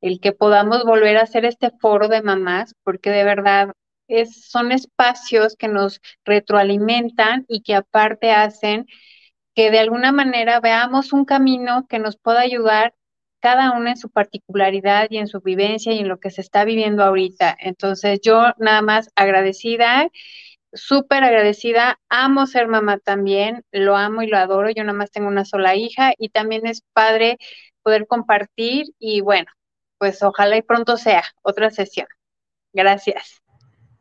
S3: el que podamos volver a hacer este foro de mamás, porque de verdad es, son espacios que nos retroalimentan y que aparte hacen que de alguna manera veamos un camino que nos pueda ayudar cada una en su particularidad y en su vivencia y en lo que se está viviendo ahorita. Entonces, yo nada más agradecida, súper agradecida, amo ser mamá también, lo amo y lo adoro, yo nada más tengo una sola hija y también es padre poder compartir y bueno, pues ojalá y pronto sea otra sesión. Gracias.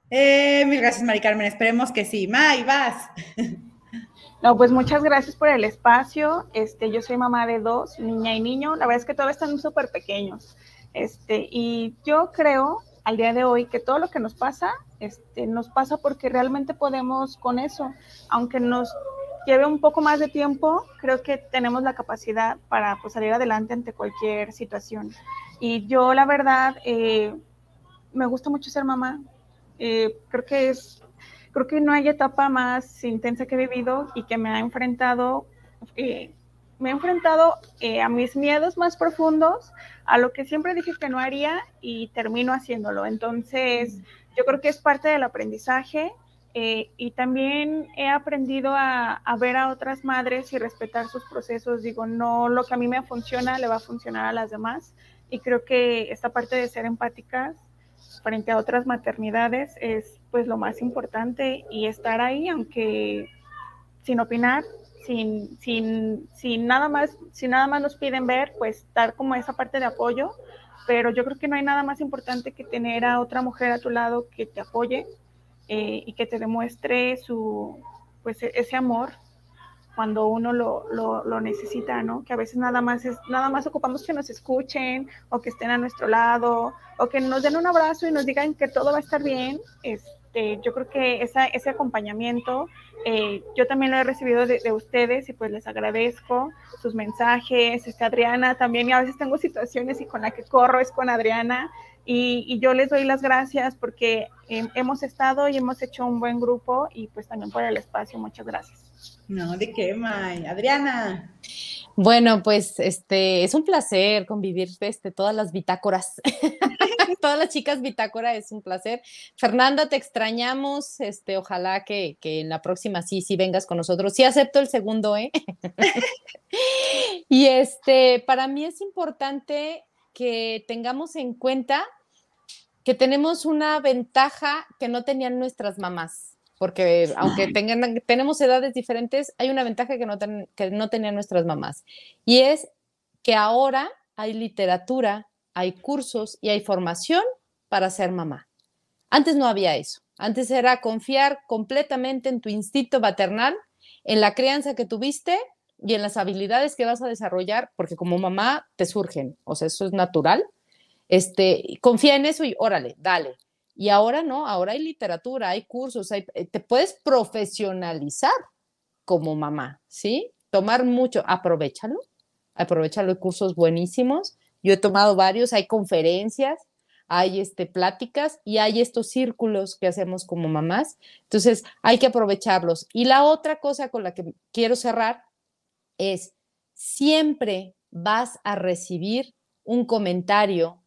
S2: Eh, mil gracias, Mari Carmen. Esperemos que sí. May, vas.
S4: No, pues muchas gracias por el espacio. Este, yo soy mamá de dos, niña y niño. La verdad es que todos están súper pequeños. Este, y yo creo al día de hoy que todo lo que nos pasa, este, nos pasa porque realmente podemos con eso. Aunque nos lleve un poco más de tiempo, creo que tenemos la capacidad para pues, salir adelante ante cualquier situación. Y yo, la verdad, eh, me gusta mucho ser mamá. Eh, creo que es creo que no hay etapa más intensa que he vivido y que me ha enfrentado, eh, me ha enfrentado eh, a mis miedos más profundos, a lo que siempre dije que no haría y termino haciéndolo. Entonces, yo creo que es parte del aprendizaje eh, y también he aprendido a, a, ver a otras madres y respetar sus procesos. Digo, no lo que a mí me funciona le va a funcionar a las demás. Y creo que esta parte de ser empáticas frente a otras maternidades es pues lo más importante y estar ahí aunque sin opinar, sin, sin, sin nada más, si nada más nos piden ver, pues dar como esa parte de apoyo, pero yo creo que no hay nada más importante que tener a otra mujer a tu lado que te apoye eh, y que te demuestre su, pues ese amor cuando uno lo, lo, necesita, ¿no? Que a veces nada más es, nada más ocupamos que nos escuchen o que estén a nuestro lado o que nos den un abrazo y nos digan que todo va a estar bien. Este, yo creo que esa, ese acompañamiento eh, yo también lo he recibido de, de, ustedes y pues les agradezco sus mensajes. Este, Adriana también, y a veces tengo situaciones y con la que corro es con Adriana y, y yo les doy las gracias porque eh, hemos estado y hemos hecho un buen grupo y pues también por el espacio. Muchas gracias.
S2: No, ¿de qué, May? Adriana.
S5: Bueno, pues este es un placer convivir este, todas las bitácoras. todas las chicas bitácora es un placer. Fernanda, te extrañamos. Este, ojalá que, que, en la próxima sí, sí vengas con nosotros. Sí acepto el segundo, ¿eh? y este, para mí es importante que tengamos en cuenta que tenemos una ventaja que no tenían nuestras mamás porque aunque tengan, tenemos edades diferentes, hay una ventaja que no, que no tenían nuestras mamás. Y es que ahora hay literatura, hay cursos y hay formación para ser mamá. Antes no había eso. Antes era confiar completamente en tu instinto maternal, en la crianza que tuviste y en las habilidades que vas a desarrollar, porque como mamá te surgen, o sea, eso es natural. Este, confía en eso y órale, dale. Y ahora no, ahora hay literatura, hay cursos, eh, te puedes profesionalizar como mamá, ¿sí? Tomar mucho, aprovechalo, aprovechalo, hay cursos buenísimos. Yo he tomado varios, hay conferencias, hay este, pláticas y hay estos círculos que hacemos como mamás. Entonces, hay que aprovecharlos. Y la otra cosa con la que quiero cerrar es, siempre vas a recibir un comentario,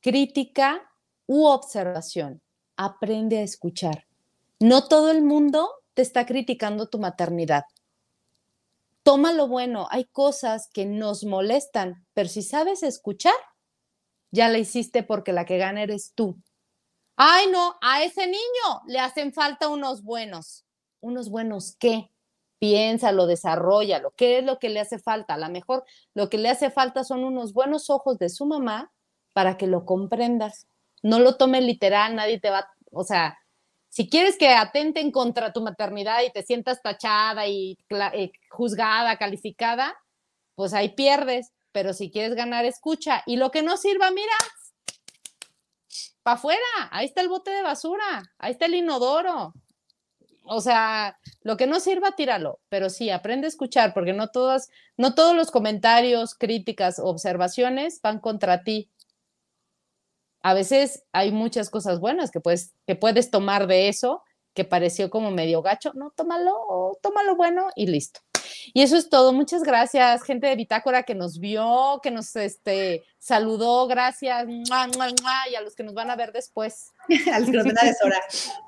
S5: crítica u observación. Aprende a escuchar. No todo el mundo te está criticando tu maternidad. Toma lo bueno, hay cosas que nos molestan, pero si sabes escuchar, ya la hiciste porque la que gana eres tú. Ay, no, a ese niño le hacen falta unos buenos. ¿Unos buenos qué? piénsalo, desarrollalo. ¿Qué es lo que le hace falta? A lo mejor lo que le hace falta son unos buenos ojos de su mamá para que lo comprendas. No lo tome literal, nadie te va, o sea, si quieres que atenten contra tu maternidad y te sientas tachada y eh, juzgada, calificada, pues ahí pierdes. Pero si quieres ganar, escucha. Y lo que no sirva, mira, para afuera. Ahí está el bote de basura. Ahí está el inodoro. O sea, lo que no sirva, tíralo. Pero sí, aprende a escuchar, porque no todas, no todos los comentarios, críticas, observaciones van contra ti a veces hay muchas cosas buenas que puedes, que puedes tomar de eso, que pareció como medio gacho, no, tómalo, tómalo bueno y listo. Y eso es todo. Muchas gracias, gente de Bitácora que nos vio, que nos este, saludó, gracias, y a los que nos van a ver después.
S2: a los que nos van a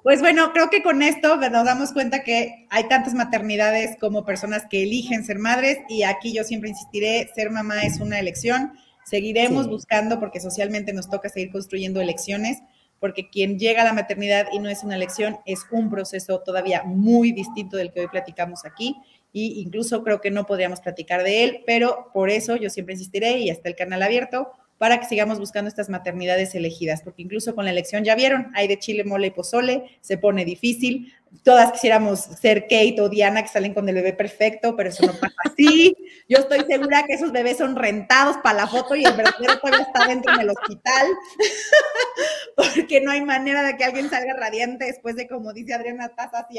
S2: Pues bueno, creo que con esto nos damos cuenta que hay tantas maternidades como personas que eligen ser madres y aquí yo siempre insistiré, ser mamá es una elección Seguiremos buscando porque socialmente nos toca seguir construyendo elecciones, porque quien llega a la maternidad y no es una elección es un proceso todavía muy distinto del que hoy platicamos aquí y incluso creo que no podríamos platicar de él, pero por eso yo siempre insistiré y hasta el canal abierto para que sigamos buscando estas maternidades elegidas, porque incluso con la elección ya vieron, hay de chile, mole y pozole, se pone difícil. Todas quisiéramos ser Kate o Diana que salen con el bebé perfecto, pero eso no pasa así. Yo estoy segura que esos bebés son rentados para la foto y el verdadero todavía está dentro del hospital, porque no hay manera de que alguien salga radiante después de, como dice Adriana, taza así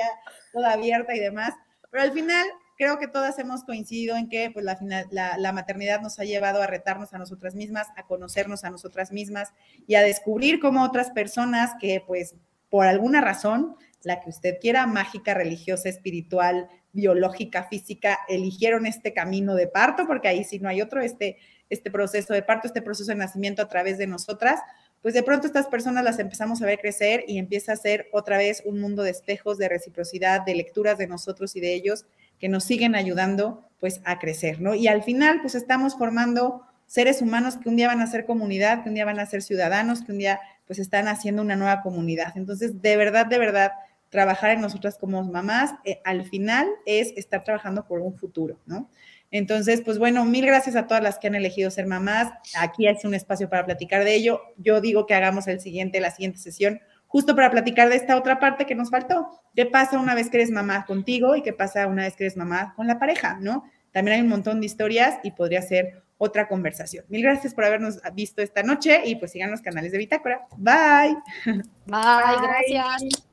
S2: toda abierta y demás. Pero al final creo que todas hemos coincidido en que pues, la, la, maternidad nos ha llevado a retarnos a nosotras mismas, a conocernos a nosotras mismas y a descubrir cómo otras personas que pues por alguna razón, la que usted quiera, mágica, religiosa, espiritual, biológica, física, eligieron este camino de parto, porque ahí sí no hay otro, este, este proceso de parto, este proceso de nacimiento a través de nosotras, pues de pronto estas personas las empezamos a ver crecer y empieza a ser otra vez un mundo de espejos, de reciprocidad, de lecturas de nosotros y de ellos que nos siguen ayudando pues a crecer, ¿no? Y al final pues estamos formando seres humanos que un día van a ser comunidad, que un día van a ser ciudadanos, que un día pues están haciendo una nueva comunidad. Entonces, de verdad, de verdad, trabajar en nosotras como mamás, eh, al final es estar trabajando por un futuro, ¿no? Entonces, pues bueno, mil gracias a todas las que han elegido ser mamás. Aquí es un espacio para platicar de ello. Yo digo que hagamos el siguiente, la siguiente sesión justo para platicar de esta otra parte que nos faltó. ¿Qué pasa una vez que eres mamá contigo y qué pasa una vez que eres mamá con la pareja, no? También hay un montón de historias y podría ser otra conversación. Mil gracias por habernos visto esta noche y pues sigan los canales de Bitácora. Bye.
S5: Bye, gracias.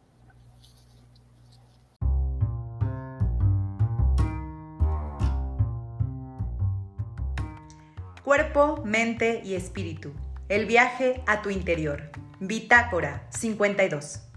S1: Cuerpo, mente y espíritu. El viaje a tu interior. Bitácora 52.